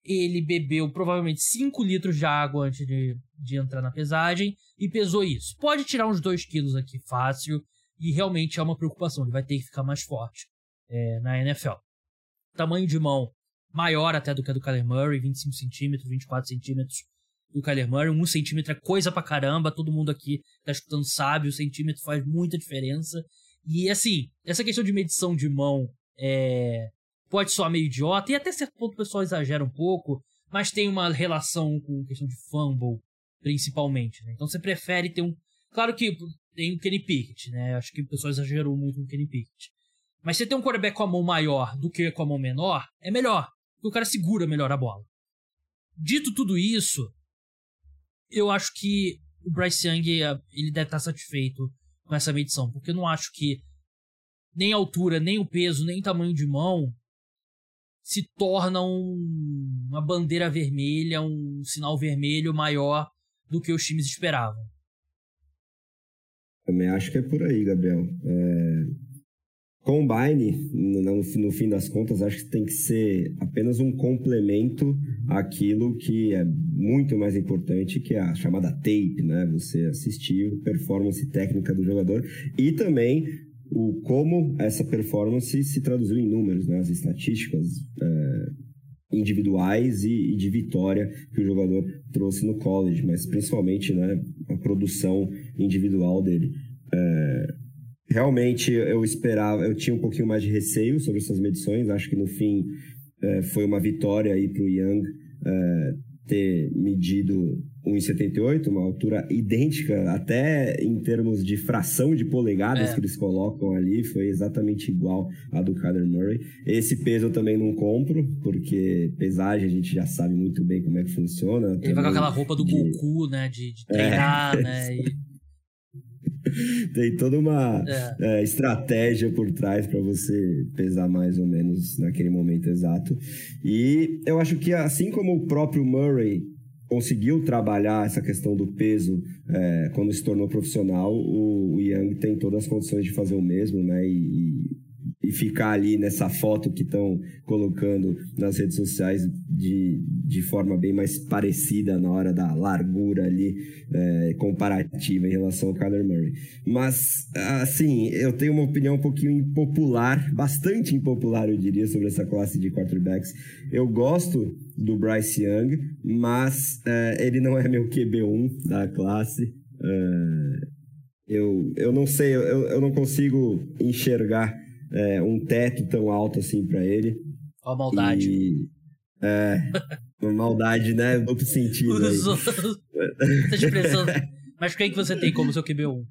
Ele bebeu provavelmente 5 litros de água antes de, de entrar na pesagem e pesou isso. Pode tirar uns 2 quilos aqui fácil e realmente é uma preocupação. Ele vai ter que ficar mais forte é, na NFL tamanho de mão maior até do que a do Kyler Murray, 25 centímetros, 24 centímetros do Kyler Murray. Um centímetro é coisa pra caramba, todo mundo aqui tá escutando sabe, o centímetro faz muita diferença. E assim, essa questão de medição de mão é, pode soar meio idiota, e até certo ponto o pessoal exagera um pouco, mas tem uma relação com questão de fumble, principalmente, né? Então você prefere ter um. Claro que tem o Kenny Pickett, né? Acho que o pessoal exagerou muito no Kenny Pickett. Mas você ter um quarterback com a mão maior do que com a mão menor é melhor, porque o cara segura melhor a bola. Dito tudo isso, eu acho que o Bryce Young ele deve estar satisfeito com essa medição, porque eu não acho que nem altura, nem o peso, nem tamanho de mão se torna um, uma bandeira vermelha, um sinal vermelho maior do que os times esperavam. Também acho que é por aí, Gabriel. É... Combine, no, no, fim das contas, acho que tem que ser apenas um complemento àquilo que é muito mais importante, que é a chamada tape, né? Você assistir a performance técnica do jogador e também o como essa performance se traduziu em números, né? As estatísticas é, individuais e, e, de vitória que o jogador trouxe no college, mas principalmente, né? A produção individual dele. É, realmente eu esperava, eu tinha um pouquinho mais de receio sobre essas medições. Acho que no fim é, foi uma vitória aí para o Young é, ter medido 1,78, uma altura idêntica, até em termos de fração de polegadas é. que eles colocam ali, foi exatamente igual à do Kyler Murray. Esse peso eu também não compro, porque pesagem a gente já sabe muito bem como é que funciona. Ele vai com aquela roupa do de... Goku, né, de, de treinar, é. né, e... Tem toda uma é. É, estratégia por trás para você pesar mais ou menos naquele momento exato. E eu acho que, assim como o próprio Murray conseguiu trabalhar essa questão do peso é, quando se tornou profissional, o, o Young tem todas as condições de fazer o mesmo, né? E, e ficar ali nessa foto que estão colocando nas redes sociais de, de forma bem mais parecida na hora da largura ali é, comparativa em relação ao Kyler Murray. Mas, assim, eu tenho uma opinião um pouquinho impopular, bastante impopular, eu diria, sobre essa classe de quarterbacks. Eu gosto do Bryce Young, mas é, ele não é meu QB1 da classe. É, eu, eu não sei, eu, eu não consigo enxergar é, um teto tão alto assim para ele. Ó, maldade. E, é, uma maldade, né? Duplo sentido. Mas quem que você tem como seu QB1?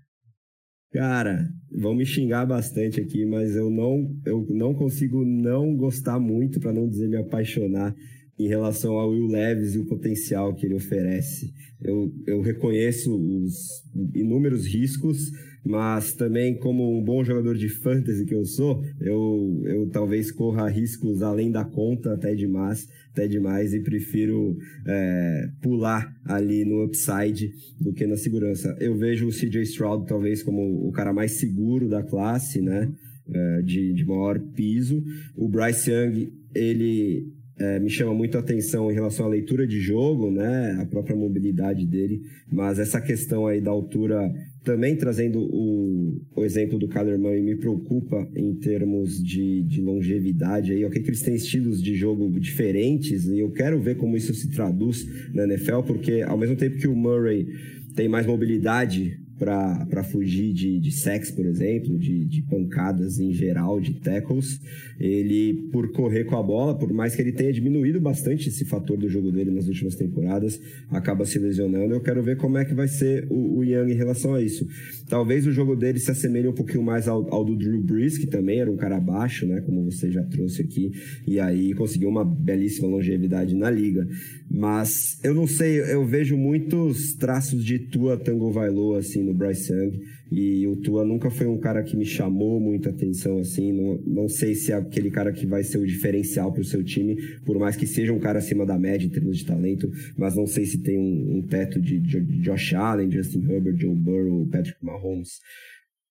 Cara, vão me xingar bastante aqui, mas eu não, eu não consigo não gostar muito, para não dizer me apaixonar, em relação ao Will Leves e o potencial que ele oferece. Eu, eu reconheço os inúmeros riscos, mas também como um bom jogador de fantasy que eu sou, eu, eu talvez corra riscos além da conta até demais, até demais e prefiro é, pular ali no upside do que na segurança. Eu vejo o CJ Stroud talvez como o cara mais seguro da classe, né? É, de, de maior piso. O Bryce Young, ele é, me chama muito a atenção em relação à leitura de jogo, né, a própria mobilidade dele, mas essa questão aí da altura, também trazendo o, o exemplo do Murray, me preocupa em termos de, de longevidade aí, ok, que eles têm estilos de jogo diferentes e eu quero ver como isso se traduz na NFL, porque ao mesmo tempo que o Murray tem mais mobilidade para fugir de, de sex, por exemplo, de, de pancadas em geral, de tackles. Ele, por correr com a bola, por mais que ele tenha diminuído bastante esse fator do jogo dele nas últimas temporadas, acaba se lesionando. Eu quero ver como é que vai ser o, o Young em relação a isso. Talvez o jogo dele se assemelhe um pouquinho mais ao, ao do Drew Brees, que também era um cara baixo, né, como você já trouxe aqui, e aí conseguiu uma belíssima longevidade na liga. Mas eu não sei, eu vejo muitos traços de Tua Tango Vailoa, assim, no Bryce Young. E o Tua nunca foi um cara que me chamou muita atenção, assim. Não, não sei se é aquele cara que vai ser o diferencial para o seu time, por mais que seja um cara acima da média em termos de talento, mas não sei se tem um, um teto de, de, Josh Allen, Justin Herbert, Joe Burrow, Patrick Mahomes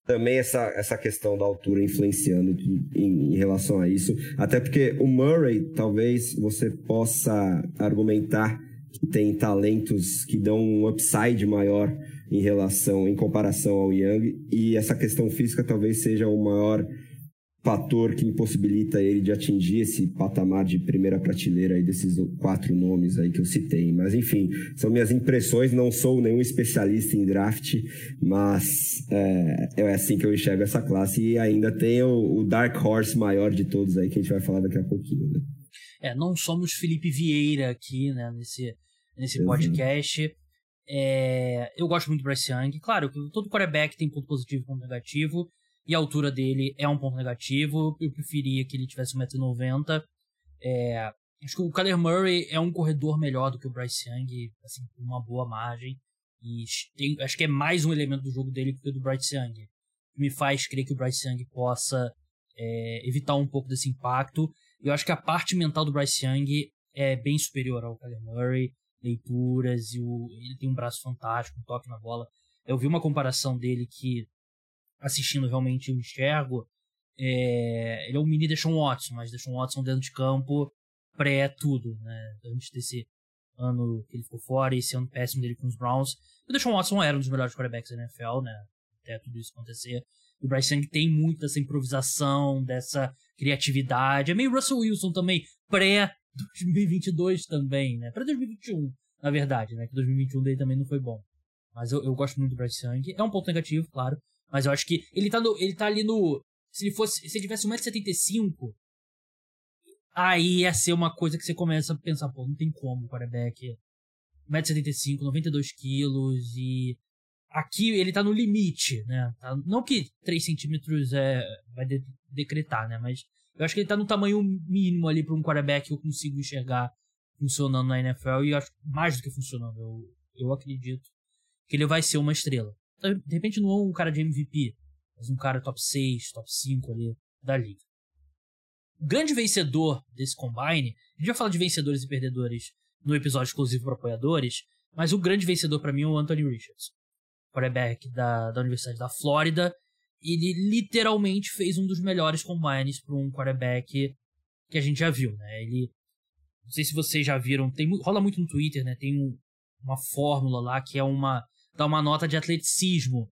também essa, essa questão da altura influenciando em, em, relação a isso. Até porque o Murray, talvez você possa argumentar que tem talentos que dão um upside maior em relação, em comparação ao Young, e essa questão física talvez seja o maior fator que impossibilita ele de atingir esse patamar de primeira prateleira aí desses quatro nomes aí que eu citei. Mas enfim, são minhas impressões, não sou nenhum especialista em draft, mas é, é assim que eu enxergo essa classe e ainda tem o, o, Dark Horse maior de todos aí que a gente vai falar daqui a pouquinho. Né? É, não somos Felipe Vieira aqui, né, nesse, nesse podcast. É, eu gosto muito do Bryce Young. Claro, todo quarterback tem ponto positivo e ponto negativo. E a altura dele é um ponto negativo. Eu preferia que ele tivesse 1,90m. É, acho que o Kyler Murray é um corredor melhor do que o Bryce Young, assim, com uma boa margem. E tem, acho que é mais um elemento do jogo dele que o do Bryce Young. Me faz crer que o Bryce Young possa é, evitar um pouco desse impacto. Eu acho que a parte mental do Bryce Young é bem superior ao Kyler Murray. Leituras, e o, ele tem um braço fantástico, um toque na bola. Eu vi uma comparação dele que assistindo realmente eu enxergo, é, ele é um mini Deshaun Watson, mas Deshaun Watson dentro de campo pré-tudo, né? Antes desse ano que ele ficou fora e esse ano péssimo dele com os Browns. O Deshaun Watson era um dos melhores quarterbacks da NFL, né? Até tudo isso acontecer. E o Bryce Young tem muito dessa improvisação, dessa criatividade. É meio Russell Wilson também, pré-2022 também, né? Pré-2021, na verdade, né? Que 2021 dele também não foi bom. Mas eu, eu gosto muito do Bryce Young. É um ponto negativo, claro. Mas eu acho que ele tá, no, ele tá ali no. Se ele fosse. Se ele tivesse 1,75m, aí ia ser uma coisa que você começa a pensar, pô, não tem como o quarterback. 1,75m, 92 quilos e. Aqui ele tá no limite, né? Tá, não que 3 centímetros é, vai de, decretar, né? Mas eu acho que ele tá no tamanho mínimo ali para um quarterback que eu consigo enxergar funcionando na NFL e acho mais do que funcionando. Eu, eu acredito que ele vai ser uma estrela de repente não é um cara de MVP, mas um cara top 6, top 5 ali da liga. O grande vencedor desse combine, a gente vai falar de vencedores e perdedores no episódio exclusivo para apoiadores, mas o grande vencedor para mim é o Anthony Richards, quarterback da, da Universidade da Flórida. Ele literalmente fez um dos melhores combines para um quarterback que a gente já viu, né? Ele, não sei se vocês já viram, tem rola muito no Twitter, né? Tem um, uma fórmula lá que é uma dá uma nota de atleticismo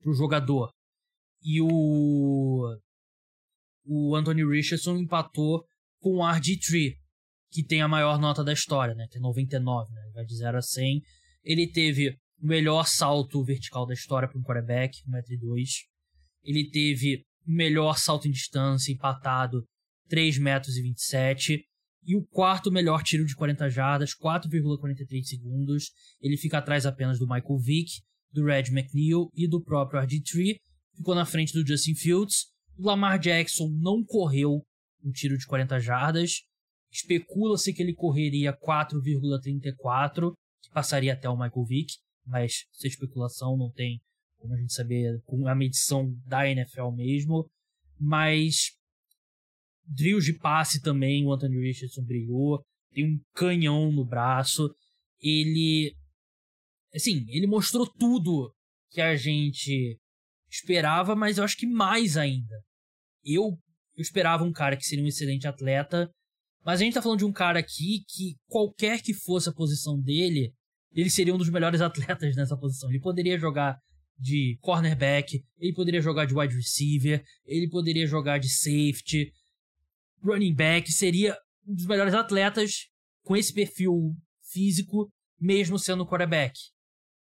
pro jogador. E o o Anthony Richardson empatou com o RG3, que tem a maior nota da história, né, que é 99, né, vai de 0 a 100. Ele teve o melhor salto vertical da história para um quarterback, 1,2m. Ele teve o melhor salto em distância, empatado, 3,27 metros. E o quarto melhor tiro de 40 jardas, 4,43 segundos. Ele fica atrás apenas do Michael Vick, do Red McNeil e do próprio RG3. Ficou na frente do Justin Fields. O Lamar Jackson não correu um tiro de 40 jardas. Especula-se que ele correria 4,34, que passaria até o Michael Vick, mas essa especulação não tem como a gente saber com a medição da NFL mesmo. Mas drills de passe também, o Anthony Richardson brilhou. Tem um canhão no braço. Ele. Assim, ele mostrou tudo que a gente esperava, mas eu acho que mais ainda. Eu, eu esperava um cara que seria um excelente atleta, mas a gente tá falando de um cara aqui que, qualquer que fosse a posição dele, ele seria um dos melhores atletas nessa posição. Ele poderia jogar de cornerback, ele poderia jogar de wide receiver, ele poderia jogar de safety, running back, seria um dos melhores atletas com esse perfil físico, mesmo sendo quarterback.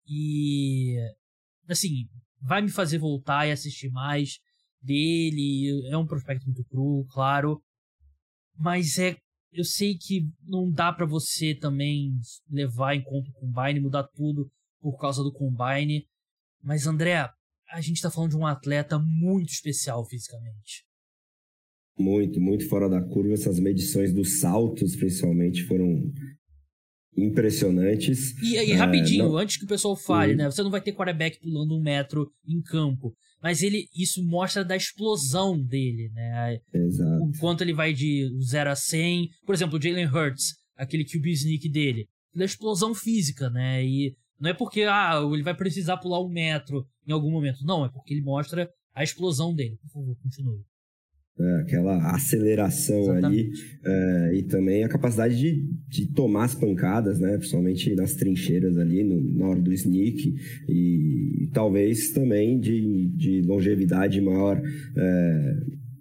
E assim, vai me fazer voltar e assistir mais dele. É um prospecto muito cru, claro. Mas é. Eu sei que não dá para você também levar em conta o Combine, mudar tudo por causa do Combine. Mas, André, a gente tá falando de um atleta muito especial fisicamente. Muito, muito fora da curva. Essas medições dos saltos, principalmente, foram impressionantes. E, e rapidinho, é, não... antes que o pessoal fale, uhum. né? Você não vai ter quarterback pulando um metro em campo. Mas ele, isso mostra da explosão dele, né? Exato. O quanto ele vai de 0 a 100. Por exemplo, o Jalen Hurts, aquele QB sneak dele. Da explosão física, né? E não é porque ah, ele vai precisar pular um metro em algum momento. Não, é porque ele mostra a explosão dele. Por favor, continue é, aquela aceleração Exatamente. ali é, e também a capacidade de, de tomar as pancadas, né, principalmente nas trincheiras ali no, na hora do sneak e, e talvez também de, de longevidade maior, é,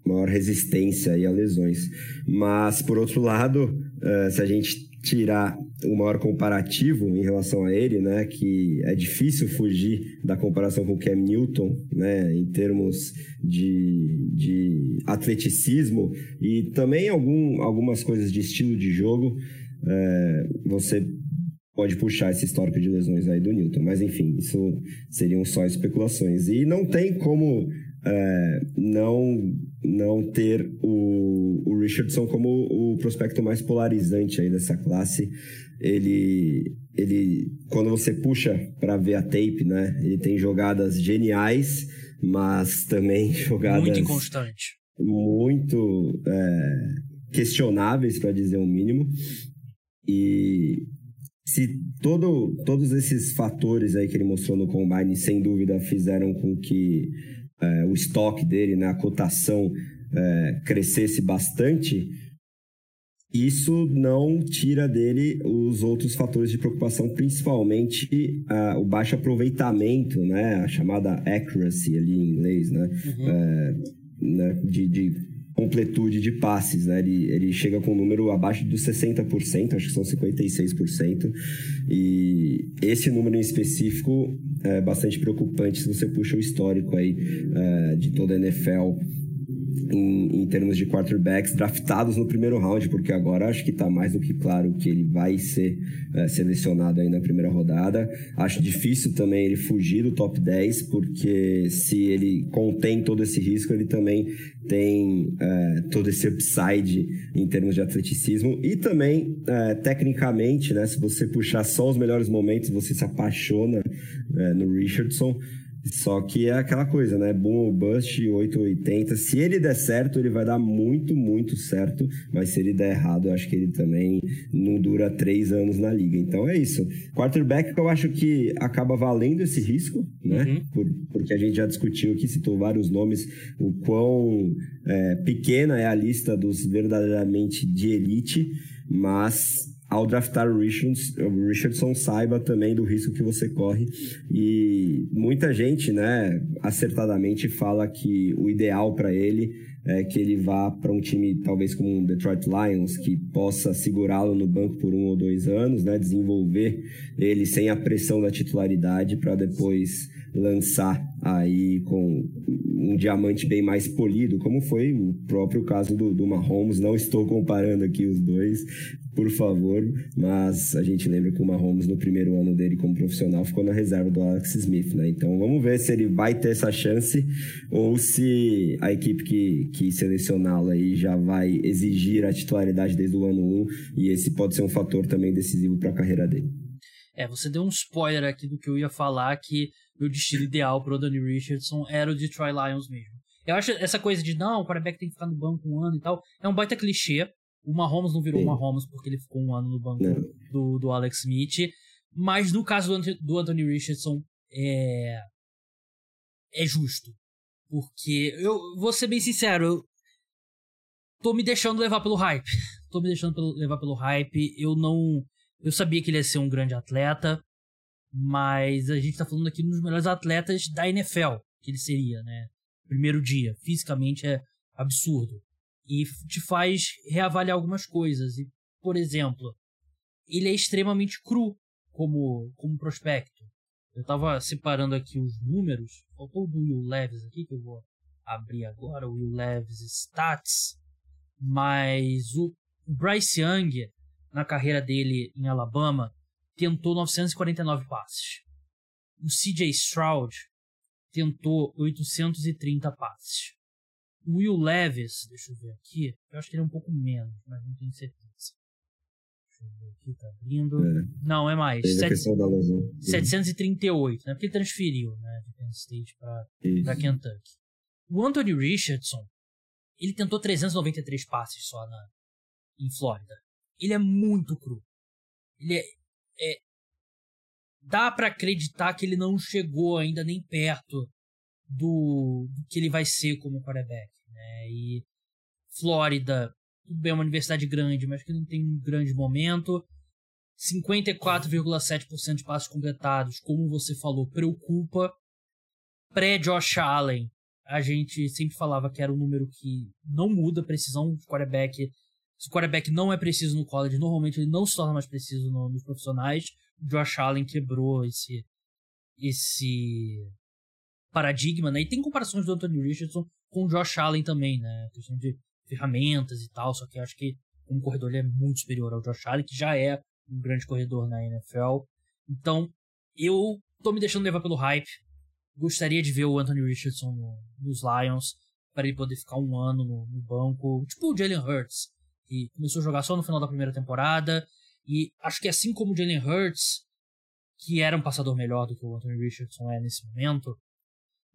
maior resistência aí a lesões. Mas, por outro lado, uh, se a gente tirar o maior comparativo em relação a ele, né, que é difícil fugir da comparação com o Cam Newton, né, em termos de, de atleticismo e também algum, algumas coisas de estilo de jogo, é, você pode puxar esse histórico de lesões aí do Newton. Mas, enfim, isso seriam só especulações. E não tem como é, não, não ter o, o Richardson como o prospecto mais polarizante aí dessa classe. Ele, ele quando você puxa para ver a tape, né, ele tem jogadas geniais, mas também jogadas... Muito inconstante. Muito é, questionáveis, para dizer o mínimo. E se todo, todos esses fatores aí que ele mostrou no Combine, sem dúvida, fizeram com que é, o estoque dele, né, a cotação é, crescesse bastante, isso não tira dele os outros fatores de preocupação, principalmente o baixo aproveitamento, né, a chamada accuracy ali em inglês, né, uhum. é, né de, de completude de passes, né? Ele, ele chega com um número abaixo dos 60%, acho que são 56%. E esse número em específico é bastante preocupante se você puxa o histórico aí é, de toda a NFL em, em, termos de quarterbacks draftados no primeiro round, porque agora acho que está mais do que claro que ele vai ser é, selecionado aí na primeira rodada. Acho difícil também ele fugir do top 10, porque se ele contém todo esse risco, ele também tem é, todo esse upside em termos de atleticismo e também é, tecnicamente, né? Se você puxar só os melhores momentos, você se apaixona no Richardson. Só que é aquela coisa, né? Boom ou bust, 880. Se ele der certo, ele vai dar muito, muito certo. Mas se ele der errado, eu acho que ele também não dura três anos na liga. Então é isso. Quarterback eu acho que acaba valendo esse risco, né? Uhum. Por, porque a gente já discutiu aqui, citou vários nomes, o quão é, pequena é a lista dos verdadeiramente de elite. Mas ao draftar o Richardson, saiba também do risco que você corre. E muita gente, né, acertadamente fala que o ideal para ele é que ele vá para um time talvez como o Detroit Lions, que possa segurá-lo no banco por um ou dois anos, né, desenvolver ele sem a pressão da titularidade para depois lançar aí com um diamante bem mais polido, como foi o próprio caso do, do Mahomes. Não estou comparando aqui os dois, por favor, mas a gente lembra que o Mahomes no primeiro ano dele como profissional ficou na reserva do Alex Smith, né? Então vamos ver se ele vai ter essa chance ou se a equipe que, que selecioná-lo aí já vai exigir a titularidade desde o ano 1 e esse pode ser um fator também decisivo para a carreira dele. É, você deu um spoiler aqui do que eu ia falar, que o destino ideal para o Danny Richardson era o Detroit Lions mesmo. Eu acho essa coisa de não, o quarterback tem que ficar no banco um ano e tal, é um baita clichê. O Mahomes não virou Sim. Mahomes porque ele ficou um ano no banco do, do Alex Smith. Mas no caso do, do Anthony Richardson, é, é justo. Porque eu vou ser bem sincero, eu tô me deixando levar pelo hype. Tô me deixando pelo, levar pelo hype. Eu não. Eu sabia que ele ia ser um grande atleta, mas a gente tá falando aqui dos melhores atletas da NFL, que ele seria, né? Primeiro dia. Fisicamente é absurdo e te faz reavaliar algumas coisas. E, por exemplo, ele é extremamente cru como, como prospecto. Eu estava separando aqui os números. Faltou o do Will Leves aqui, que eu vou abrir agora, o Will Leves Stats. Mas o Bryce Young, na carreira dele em Alabama, tentou 949 passes. O CJ Stroud tentou 830 passes. O Will Levis, deixa eu ver aqui, eu acho que ele é um pouco menos, mas não tenho certeza. Deixa eu ver aqui, tá abrindo. É. Não, é mais. Set... 738, né? Porque ele transferiu, né? De Penn State pra, pra Kentucky. O Anthony Richardson, ele tentou 393 passes só na, em Flórida. Ele é muito cru. Ele é, é dá para acreditar que ele não chegou ainda nem perto do, do que ele vai ser como quarterback. Né? E Flórida, tudo bem, é uma universidade grande, mas que não tem um grande momento. 54,7% de passos completados, como você falou, preocupa. Pré-Josh Allen, a gente sempre falava que era um número que não muda a precisão de quarterback. Se o quarterback não é preciso no college, normalmente ele não se torna mais preciso no, nos profissionais. O Josh Allen quebrou esse, esse paradigma, né? E tem comparações do Anthony Richardson com o Josh Allen também, né? A questão de ferramentas e tal, só que eu acho que como corredor ele é muito superior ao Josh Allen, que já é um grande corredor na NFL. Então, eu tô me deixando levar pelo hype. Gostaria de ver o Anthony Richardson no, nos Lions, para ele poder ficar um ano no, no banco, tipo o Jalen Hurts, que começou a jogar só no final da primeira temporada. E acho que assim como o Jalen Hurts, que era um passador melhor do que o Anthony Richardson é nesse momento,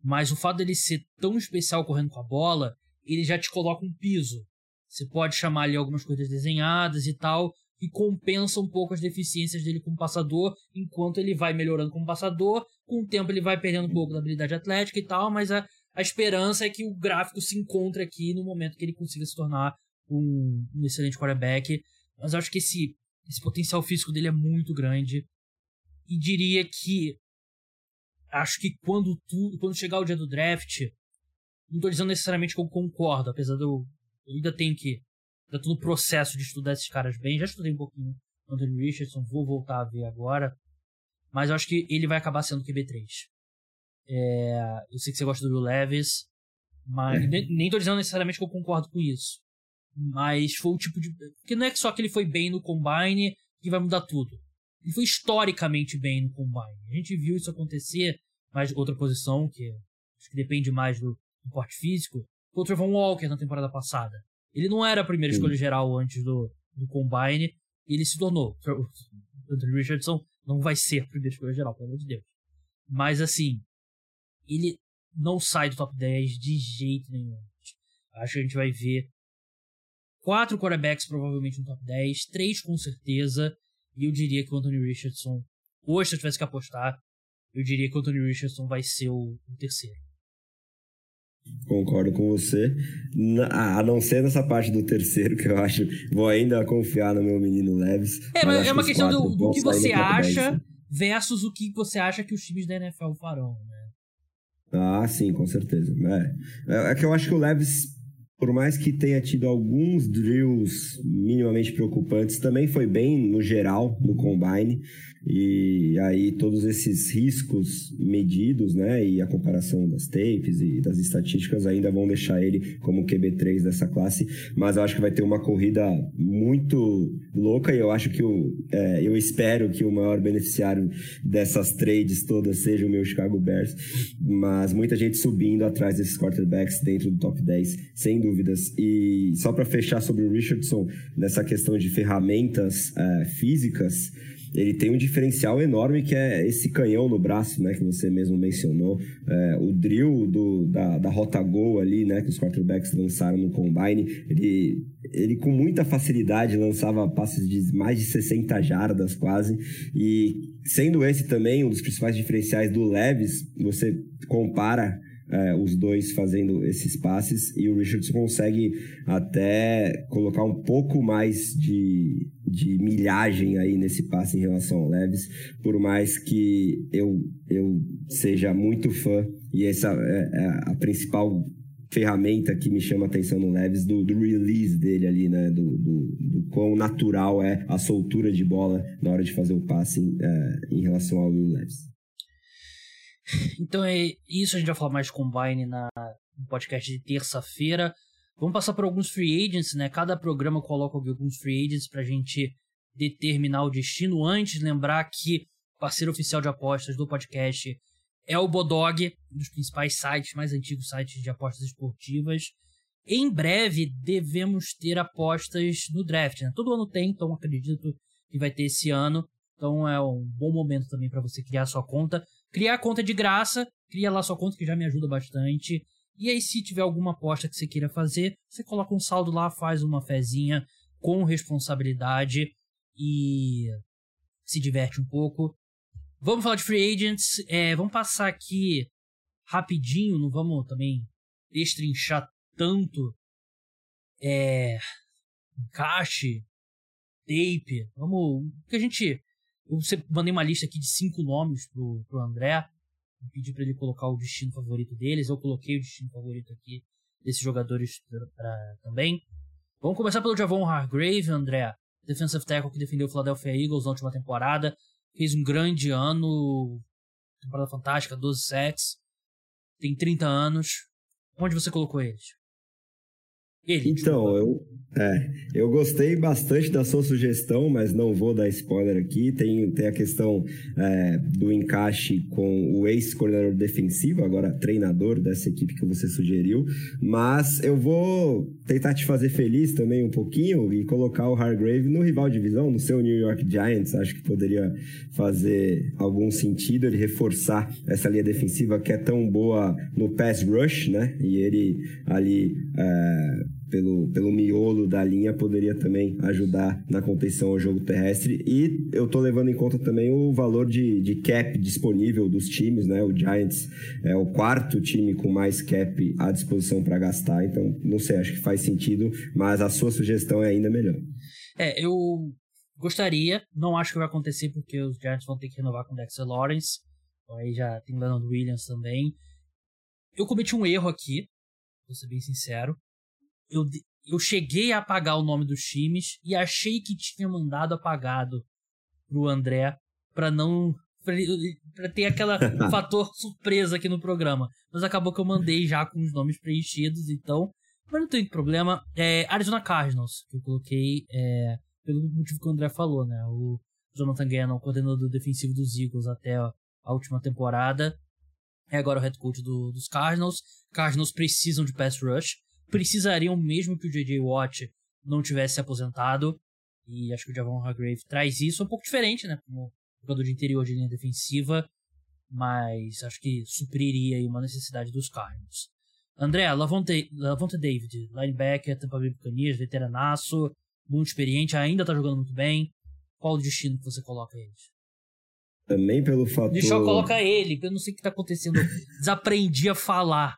mas o fato dele ser tão especial correndo com a bola, ele já te coloca um piso. Você pode chamar ali algumas coisas desenhadas e tal, que compensa um pouco as deficiências dele como passador, enquanto ele vai melhorando como passador. Com o tempo ele vai perdendo um pouco da habilidade atlética e tal, mas a, a esperança é que o gráfico se encontre aqui no momento que ele consiga se tornar um, um excelente quarterback. Mas acho que esse, esse potencial físico dele é muito grande. E diria que acho que quando tu, quando chegar o dia do draft, não tô dizendo necessariamente que eu concordo, apesar de eu, eu ainda tenho que ainda tô no processo de estudar esses caras bem, já estudei um pouquinho Anthony Richardson, vou voltar a ver agora, mas eu acho que ele vai acabar sendo QB3. É, eu sei que você gosta do Will Levis, mas é. nem, nem tô dizendo necessariamente que eu concordo com isso. Mas foi o tipo de. Porque não é só que ele foi bem no Combine que vai mudar tudo. Ele foi historicamente bem no Combine. A gente viu isso acontecer, mas outra posição, que acho que depende mais do, do porte físico, foi o Trevon Walker na temporada passada. Ele não era a primeira Sim. escolha geral antes do, do Combine, ele se tornou. O Anthony Richardson não vai ser a primeira escolha geral, pelo amor de Deus. Mas assim, ele não sai do top 10 de jeito nenhum. Acho que a gente vai ver quatro quarterbacks provavelmente no top 10, três com certeza, e eu diria que o Anthony Richardson, hoje se eu tivesse que apostar, eu diria que o Anthony Richardson vai ser o, o terceiro. Concordo com você. A não ser nessa parte do terceiro, que eu acho. Vou ainda confiar no meu menino Leves. É, mas é uma questão do, do que você acha versus o que você acha que os times da NFL farão, né? Ah, sim, com certeza. É, é que eu acho que o Leves por mais que tenha tido alguns drills minimamente preocupantes, também foi bem no geral no combine. E aí todos esses riscos medidos, né, e a comparação das tapes e das estatísticas ainda vão deixar ele como QB3 dessa classe, mas eu acho que vai ter uma corrida muito louca e eu acho que o, é, eu espero que o maior beneficiário dessas trades todas seja o meu Chicago Bears, mas muita gente subindo atrás desses quarterbacks dentro do top 10, sem dúvidas. E só para fechar sobre o Richardson, nessa questão de ferramentas é, físicas, ele tem um diferencial enorme que é esse canhão no braço, né, que você mesmo mencionou, é, o drill do, da, da rota gol ali, né, que os quarterbacks lançaram no combine, ele, ele com muita facilidade lançava passes de mais de 60 jardas quase, e sendo esse também um dos principais diferenciais do Leves, você compara é, os dois fazendo esses passes e o Richardson consegue até colocar um pouco mais de, de milhagem aí nesse passe em relação ao Leves, por mais que eu, eu seja muito fã e essa é, é a principal ferramenta que me chama a atenção no Leves do, do release dele ali, né? Do, do, do, quão natural é a soltura de bola na hora de fazer o passe é, em relação ao Will Leves. Então é isso, a gente vai falar mais de Combine na, no podcast de terça-feira. Vamos passar por alguns free agents, né? Cada programa coloca alguns free agents pra gente determinar o destino. Antes, lembrar que o parceiro oficial de apostas do podcast é o Bodog, um dos principais sites, mais antigos sites de apostas esportivas. Em breve devemos ter apostas no draft, né? Todo ano tem, então acredito que vai ter esse ano. Então é um bom momento também para você criar sua conta. Criar a conta de graça, cria lá sua conta que já me ajuda bastante. E aí, se tiver alguma aposta que você queira fazer, você coloca um saldo lá, faz uma fezinha com responsabilidade e se diverte um pouco. Vamos falar de free agents. É, vamos passar aqui rapidinho, não vamos também destrinchar tanto é, encaixe, tape. Vamos. que a gente eu mandei uma lista aqui de cinco nomes pro, pro André. pedi para ele colocar o destino favorito deles. Eu coloquei o destino favorito aqui desses jogadores pra, também. Vamos começar pelo Javon Hargrave, André. Defensive tackle que defendeu o Philadelphia Eagles na última temporada. Fez um grande ano. Temporada fantástica, 12 sets. Tem 30 anos. Onde você colocou eles? Ele, então, eu, é, eu gostei bastante da sua sugestão, mas não vou dar spoiler aqui. Tem, tem a questão é, do encaixe com o ex-coordenador defensivo, agora treinador dessa equipe que você sugeriu. Mas eu vou tentar te fazer feliz também um pouquinho e colocar o Hargrave no rival de divisão, no seu New York Giants. Acho que poderia fazer algum sentido ele reforçar essa linha defensiva que é tão boa no pass rush, né? E ele ali. É, pelo, pelo miolo da linha poderia também ajudar na contenção ao jogo terrestre. E eu tô levando em conta também o valor de, de cap disponível dos times, né? O Giants é o quarto time com mais cap à disposição para gastar, então não sei, acho que faz sentido, mas a sua sugestão é ainda melhor. É, eu gostaria, não acho que vai acontecer porque os Giants vão ter que renovar com o Dexter Lawrence, aí já tem Leonard Williams também. Eu cometi um erro aqui, vou ser bem sincero eu, eu cheguei a apagar o nome dos times e achei que tinha mandado apagado pro André para não para ter aquela fator surpresa aqui no programa. Mas acabou que eu mandei já com os nomes preenchidos, então mas não tem problema. É, Arizona Cardinals, que eu coloquei é, pelo motivo que o André falou, né? O Jonathan Gannon, coordenador defensivo dos Eagles até a, última temporada, é agora o head coach do, dos Cardinals. Cardinals precisam de pass rush precisariam mesmo que o J.J. Watt não tivesse aposentado. E acho que o Javon Hargrave traz isso. É um pouco diferente, né? Como jogador de interior de linha defensiva. Mas acho que supriria aí uma necessidade dos Cardinals. André, Lavonte, Lavonte David, linebacker, Tampa Bay Buccaneers, veteranaço, muito experiente, ainda tá jogando muito bem. Qual o destino que você coloca eles? Também pelo fator... Deixa eu colocar ele, eu não sei o que tá acontecendo. Desaprendi a falar.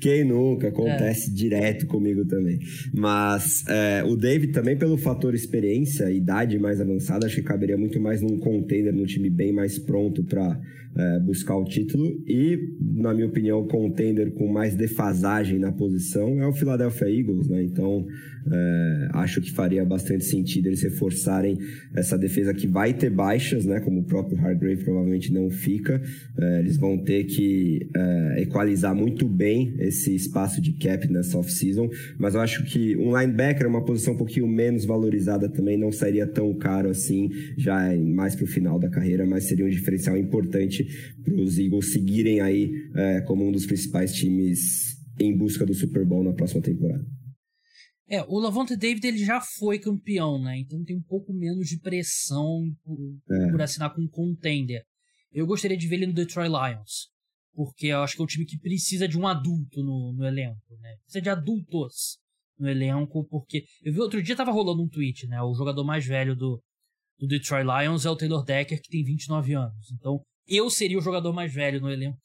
Quem nunca? Acontece é. direto comigo também. Mas é, o David também, pelo fator experiência, idade mais avançada, acho que caberia muito mais num container, num time bem mais pronto para é, buscar o título. E, na minha opinião, o contender com mais defasagem na posição é o Philadelphia Eagles, né? Então, é, acho que faria bastante sentido eles reforçarem essa defesa que vai ter baixas, né? Como o próprio Hargrave provavelmente não fica. É, eles vão ter que é, equalizar muito bem esse espaço de cap nessa off-season. Mas eu acho que um linebacker é uma posição um pouquinho menos valorizada também, não seria tão caro assim, já mais para o final da carreira, mas seria um diferencial importante para os Eagles seguirem aí é, como um dos principais times em busca do Super Bowl na próxima temporada. É, o Lavonte David ele já foi campeão, né? Então tem um pouco menos de pressão por, é. por assinar com um contender. Eu gostaria de ver ele no Detroit Lions, porque eu acho que é um time que precisa de um adulto no, no elenco, né? Precisa de adultos no elenco, porque eu vi outro dia tava rolando um tweet, né? O jogador mais velho do, do Detroit Lions é o Taylor Decker, que tem 29 anos. Então, eu seria o jogador mais velho no elenco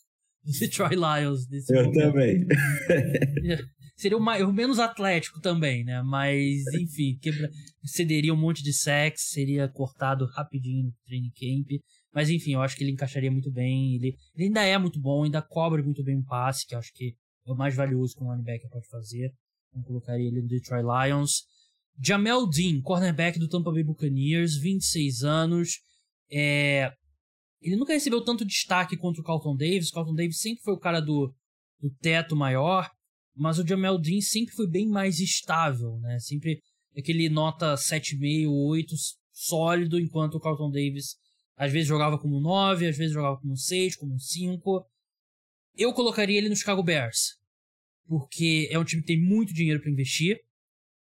do Detroit Lions. Desse eu momento. também. seria o, mais, o, menos atlético também, né? Mas, enfim, quebra, cederia um monte de sex, seria cortado rapidinho no training camp. Mas, enfim, eu acho que ele encaixaria muito bem. Ele, ele ainda é muito bom, ainda cobre muito bem o passe, que eu acho que é o mais valioso que um linebacker pode fazer. Então, colocaria ele no Detroit Lions. Jamel Dean, cornerback do Tampa Bay Buccaneers, 26 anos. É, ele nunca recebeu tanto destaque contra o Carlton Davis. O Carlton Davis sempre foi o cara do, do teto maior, mas o Jamel Dean sempre foi bem mais estável, né? Sempre aquele nota 7,5, 8 sólido, enquanto o Carlton Davis às vezes jogava como 9, às vezes jogava como 6, como 5. Eu colocaria ele no Chicago Bears, porque é um time que tem muito dinheiro para investir,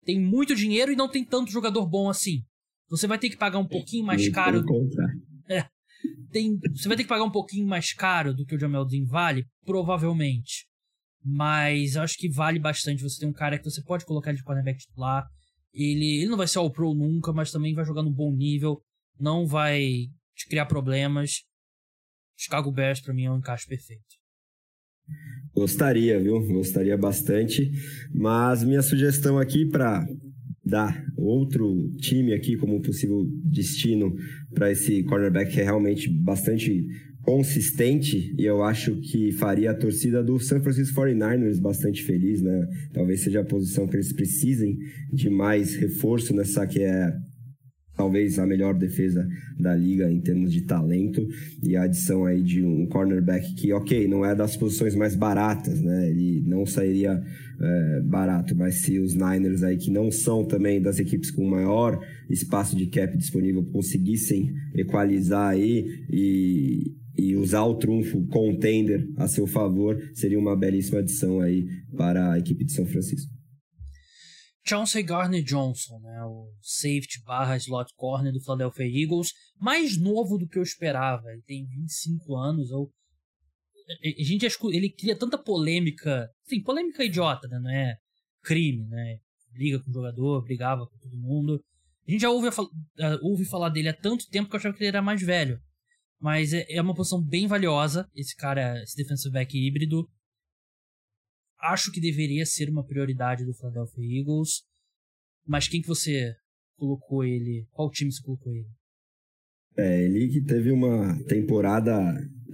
tem muito dinheiro e não tem tanto jogador bom assim. Você vai ter que pagar um pouquinho mais caro. É, tem, você vai ter que pagar um pouquinho mais caro do que o Jamel Dean vale, provavelmente. Mas eu acho que vale bastante você ter um cara que você pode colocar ele de cornerback titular. Ele, ele não vai ser all pro nunca, mas também vai jogar no bom nível. Não vai te criar problemas. Chicago Bears para mim é um encaixe perfeito. Gostaria, viu? Gostaria bastante. Mas minha sugestão aqui para dar outro time aqui como possível destino para esse cornerback que é realmente bastante consistente e eu acho que faria a torcida do San Francisco 49ers bastante feliz, né? Talvez seja a posição que eles precisem de mais reforço nessa que é talvez a melhor defesa da liga em termos de talento e a adição aí de um cornerback que, ok, não é das posições mais baratas, né? Ele não sairia é, barato, mas se os Niners aí que não são também das equipes com maior espaço de cap disponível conseguissem equalizar aí e, e usar o trunfo contender a seu favor, seria uma belíssima adição aí para a equipe de São Francisco. Chauncey Garner Johnson, né, o safety barra slot corner do Philadelphia Eagles, mais novo do que eu esperava. Ele tem 25 anos. Eu, a gente ele cria tanta polêmica, sim, polêmica idiota, né, não é crime, né? Briga com o jogador, brigava com todo mundo. A gente já ouve, ouve falar dele há tanto tempo que eu achava que ele era mais velho. Mas é, é uma posição bem valiosa, esse cara, esse defensive back híbrido acho que deveria ser uma prioridade do Philadelphia Eagles. Mas quem que você colocou ele? Qual time você colocou ele? É, ele que teve uma temporada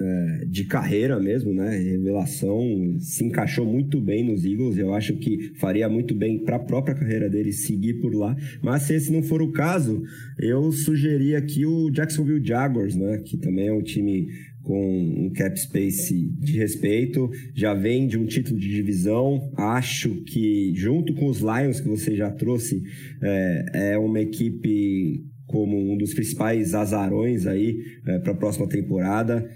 é, de carreira mesmo, né? Revelação, se encaixou muito bem nos Eagles. Eu acho que faria muito bem para a própria carreira dele seguir por lá. Mas se esse não for o caso, eu sugeri aqui o Jacksonville Jaguars, né? Que também é um time com um cap space de respeito, já vem de um título de divisão. Acho que, junto com os Lions que você já trouxe, é, é uma equipe como um dos principais azarões aí é, para a próxima temporada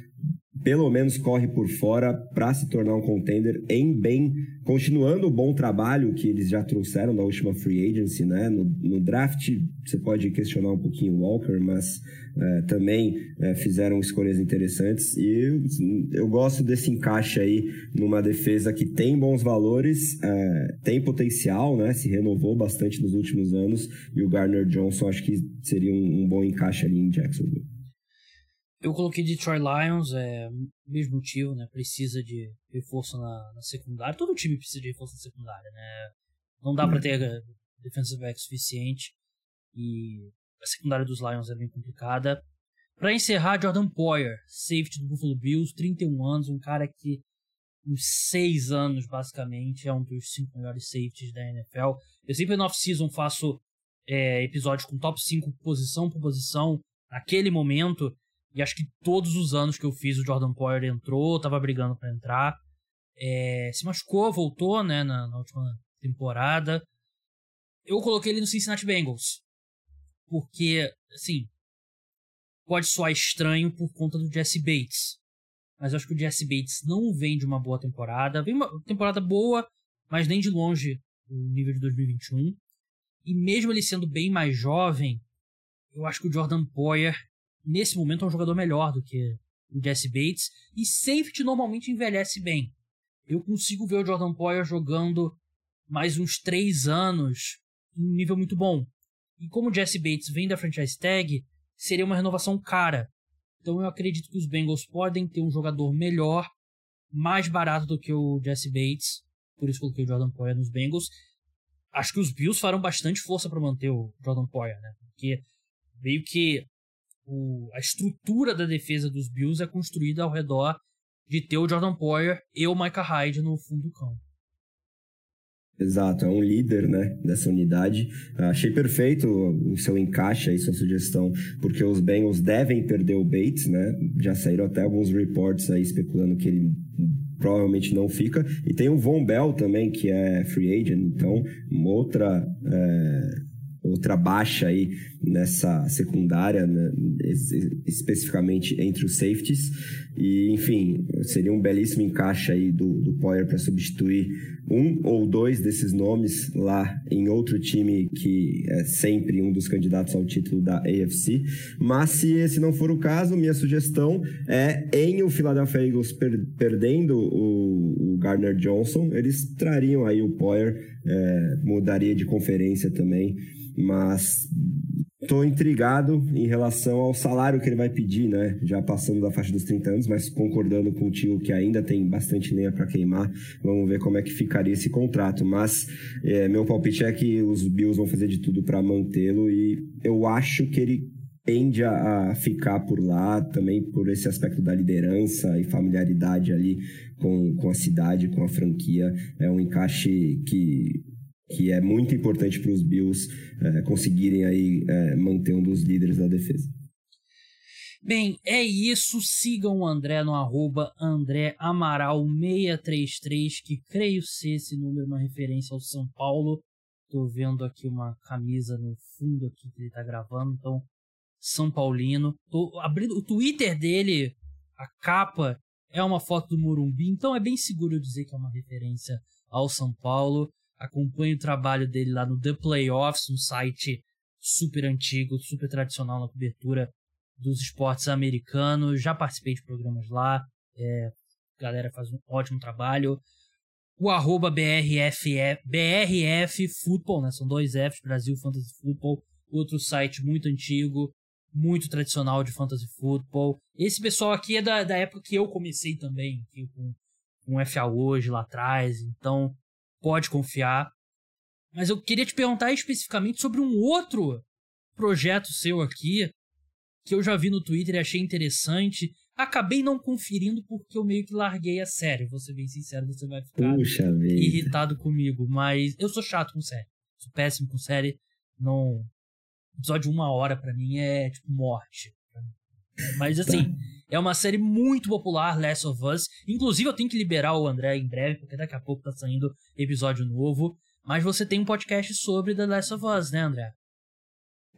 pelo menos corre por fora para se tornar um contender em bem, continuando o bom trabalho que eles já trouxeram da última free agency, né? No, no draft você pode questionar um pouquinho o Walker, mas é, também é, fizeram escolhas interessantes e eu, eu, gosto desse encaixe aí numa defesa que tem bons valores, é, tem potencial, né? Se renovou bastante nos últimos anos e o Garner Johnson acho que seria um, um bom encaixe ali em Jacksonville. Eu coloquei Detroit Lions, é mesmo motivo, né? Precisa de reforço na, na secundária. Todo time precisa de reforço na secundária, né? Não dá para ter eh, defensive back suficiente e a secundária dos Lions é bem complicada. Para encerrar, Jordan Poyer, safety do Buffalo Bills, 31 anos, um cara que uns 6 anos basicamente é um dos 5 melhores safeties da NFL. Eu sempre no off-season faço é, episódios com top 5 posição por posição naquele momento e acho que todos os anos que eu fiz, o Jordan Poyer entrou, tava brigando para entrar. É, se machucou, voltou, né, na, na, última temporada. Eu coloquei ele no Cincinnati Bengals. Porque, assim, pode soar estranho por conta do Jesse Bates. Mas eu acho que o Jesse Bates não vem de uma boa temporada. Vem uma temporada boa, mas nem de longe o nível de 2021. E mesmo ele sendo bem mais jovem, eu acho que o Jordan Poyer nesse momento, é um jogador melhor do que o Jesse Bates. E safety normalmente envelhece bem. Eu consigo ver o Jordan Poyer jogando mais uns três anos em um nível muito bom. E como o Jesse Bates vem da franchise tag, seria uma renovação cara. Então eu acredito que os Bengals podem ter um jogador melhor, mais barato do que o Jesse Bates. Por isso coloquei o Jordan Poyer nos Bengals. Acho que os Bills farão bastante força para manter o Jordan Poyer, né? Porque meio que o, a estrutura da defesa dos Bills é construída ao redor de ter o Jordan Poyer e o Micah Hyde no fundo do campo. Exato, é um líder né, dessa unidade. Achei perfeito o seu encaixe aí, sua sugestão, porque os Bengals devem perder o Bates, né? Já saíram até alguns reports aí especulando que ele provavelmente não fica. E tem o Von Bell também, que é free agent, então outra é, outra baixa aí nessa secundária, né, especificamente entre os safeties. E, enfim, seria um belíssimo encaixe aí do, do Poyer para substituir um ou dois desses nomes lá em outro time que é sempre um dos candidatos ao título da AFC. Mas se esse não for o caso, minha sugestão é em o Philadelphia Eagles per perdendo o, o Gardner Johnson, eles trariam aí o Poyer, é, mudaria de conferência também mas estou intrigado em relação ao salário que ele vai pedir, né? Já passando da faixa dos 30 anos, mas concordando com o tio que ainda tem bastante lenha para queimar. Vamos ver como é que ficaria esse contrato. Mas é, meu palpite é que os Bills vão fazer de tudo para mantê-lo e eu acho que ele tende a, a, ficar por lá também por esse aspecto da liderança e familiaridade ali com, com a cidade, com a franquia. É um encaixe que, que é muito importante para os Bills é, conseguirem aí é, manter um dos líderes da defesa. Bem, é isso. Sigam o André no arroba André Amaral633, que creio ser esse número uma referência ao São Paulo. Tô vendo aqui uma camisa no fundo aqui que ele tá gravando, então São Paulino. Tô abrindo o Twitter dele, a capa é uma foto do Morumbi, então é bem seguro dizer que é uma referência ao São Paulo. Acompanhe o trabalho dele lá no The Playoffs, um site super antigo, super tradicional na cobertura dos esportes americanos. Já participei de programas lá. É, a galera faz um ótimo trabalho. O arroba BRF, BRF Football, né? São dois Fs, Brasil Fantasy Football. Outro site muito antigo muito tradicional de fantasy football. Esse pessoal aqui é da, da época que eu comecei também, com, com FA hoje lá atrás, então pode confiar. Mas eu queria te perguntar especificamente sobre um outro projeto seu aqui, que eu já vi no Twitter e achei interessante. Acabei não conferindo porque eu meio que larguei a série. Vou ser bem sincero, você vai ficar Puxa irritado comigo. Mas eu sou chato com série. Sou péssimo com série. Não, episódio de uma hora para mim é tipo morte. Mas assim, tá. É uma série muito popular, Last of Us. Inclusive, eu tenho que liberar o André em breve, porque daqui a pouco tá saindo episódio novo. Mas você tem um podcast sobre The Last of Us, né, André?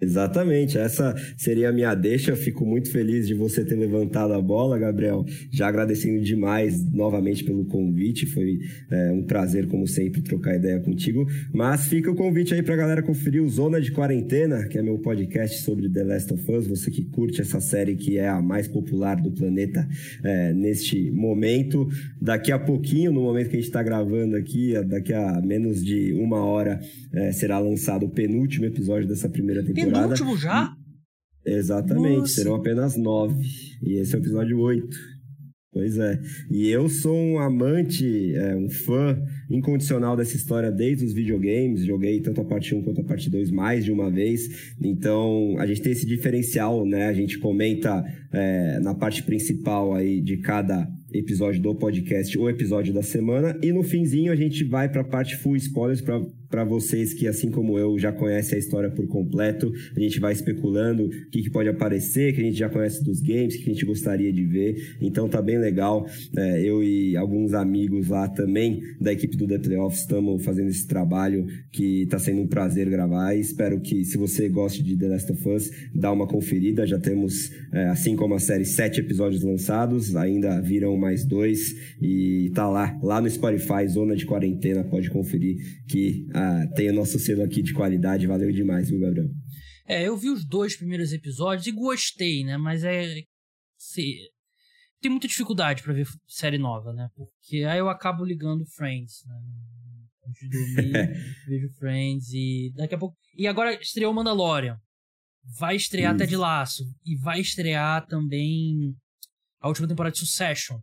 Exatamente, essa seria a minha deixa. Eu fico muito feliz de você ter levantado a bola, Gabriel. Já agradecendo demais novamente pelo convite. Foi é, um prazer, como sempre, trocar ideia contigo. Mas fica o convite aí para a galera conferir o Zona de Quarentena, que é meu podcast sobre The Last of Us. Você que curte essa série que é a mais popular do planeta é, neste momento. Daqui a pouquinho, no momento que a gente está gravando aqui, daqui a menos de uma hora, é, será lançado o penúltimo episódio dessa primeira temporada temporada. último já? Exatamente, Nossa. serão apenas nove. E esse é o episódio oito. Pois é. E eu sou um amante, é, um fã incondicional dessa história desde os videogames. Joguei tanto a parte 1 quanto a parte 2 mais de uma vez. Então, a gente tem esse diferencial, né? A gente comenta é, na parte principal aí de cada episódio do podcast o episódio da semana. E no finzinho a gente vai para a parte full spoilers para para vocês que, assim como eu, já conhecem a história por completo. A gente vai especulando o que, que pode aparecer, que a gente já conhece dos games, que a gente gostaria de ver. Então tá bem legal. É, eu e alguns amigos lá também da equipe do The Playoffs estamos fazendo esse trabalho que está sendo um prazer gravar. E espero que, se você gosta de The Last of Us, dá uma conferida. Já temos, é, assim como a série, sete episódios lançados, ainda viram mais dois. E tá lá, lá no Spotify, Zona de Quarentena, pode conferir que ah, tem o nosso selo aqui de qualidade. Valeu demais, viu, Gabriel? É, eu vi os dois primeiros episódios e gostei, né? Mas é. Se... Tem muita dificuldade para ver série nova, né? Porque aí eu acabo ligando Friends, né? Antes de dormir, vejo Friends e daqui a pouco. E agora estreou Mandalorian. Vai estrear Isso. Ted Laço. E vai estrear também a última temporada de Succession.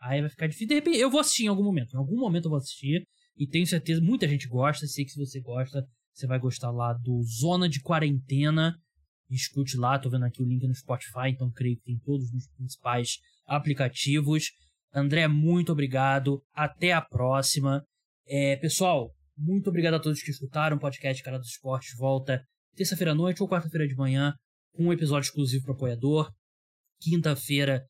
Aí vai ficar difícil. De repente, eu vou assistir em algum momento. Em algum momento eu vou assistir. E tenho certeza, muita gente gosta. Sei que se você gosta, você vai gostar lá do Zona de Quarentena. Escute lá, tô vendo aqui o link no Spotify, então creio que tem todos os principais aplicativos. André, muito obrigado. Até a próxima. É, pessoal, muito obrigado a todos que escutaram. O podcast Cara dos Esportes volta terça-feira à noite ou quarta-feira de manhã com um episódio exclusivo para apoiador. Quinta-feira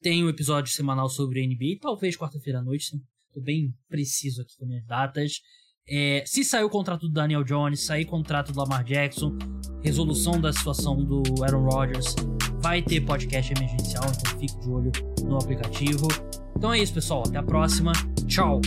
tem um episódio semanal sobre NBA, talvez quarta-feira à noite, Tô bem preciso aqui com minhas datas. É, se sair o contrato do Daniel Jones, sair o contrato do Lamar Jackson, resolução da situação do Aaron Rodgers, vai ter podcast emergencial, então fique de olho no aplicativo. Então é isso, pessoal. Até a próxima. Tchau!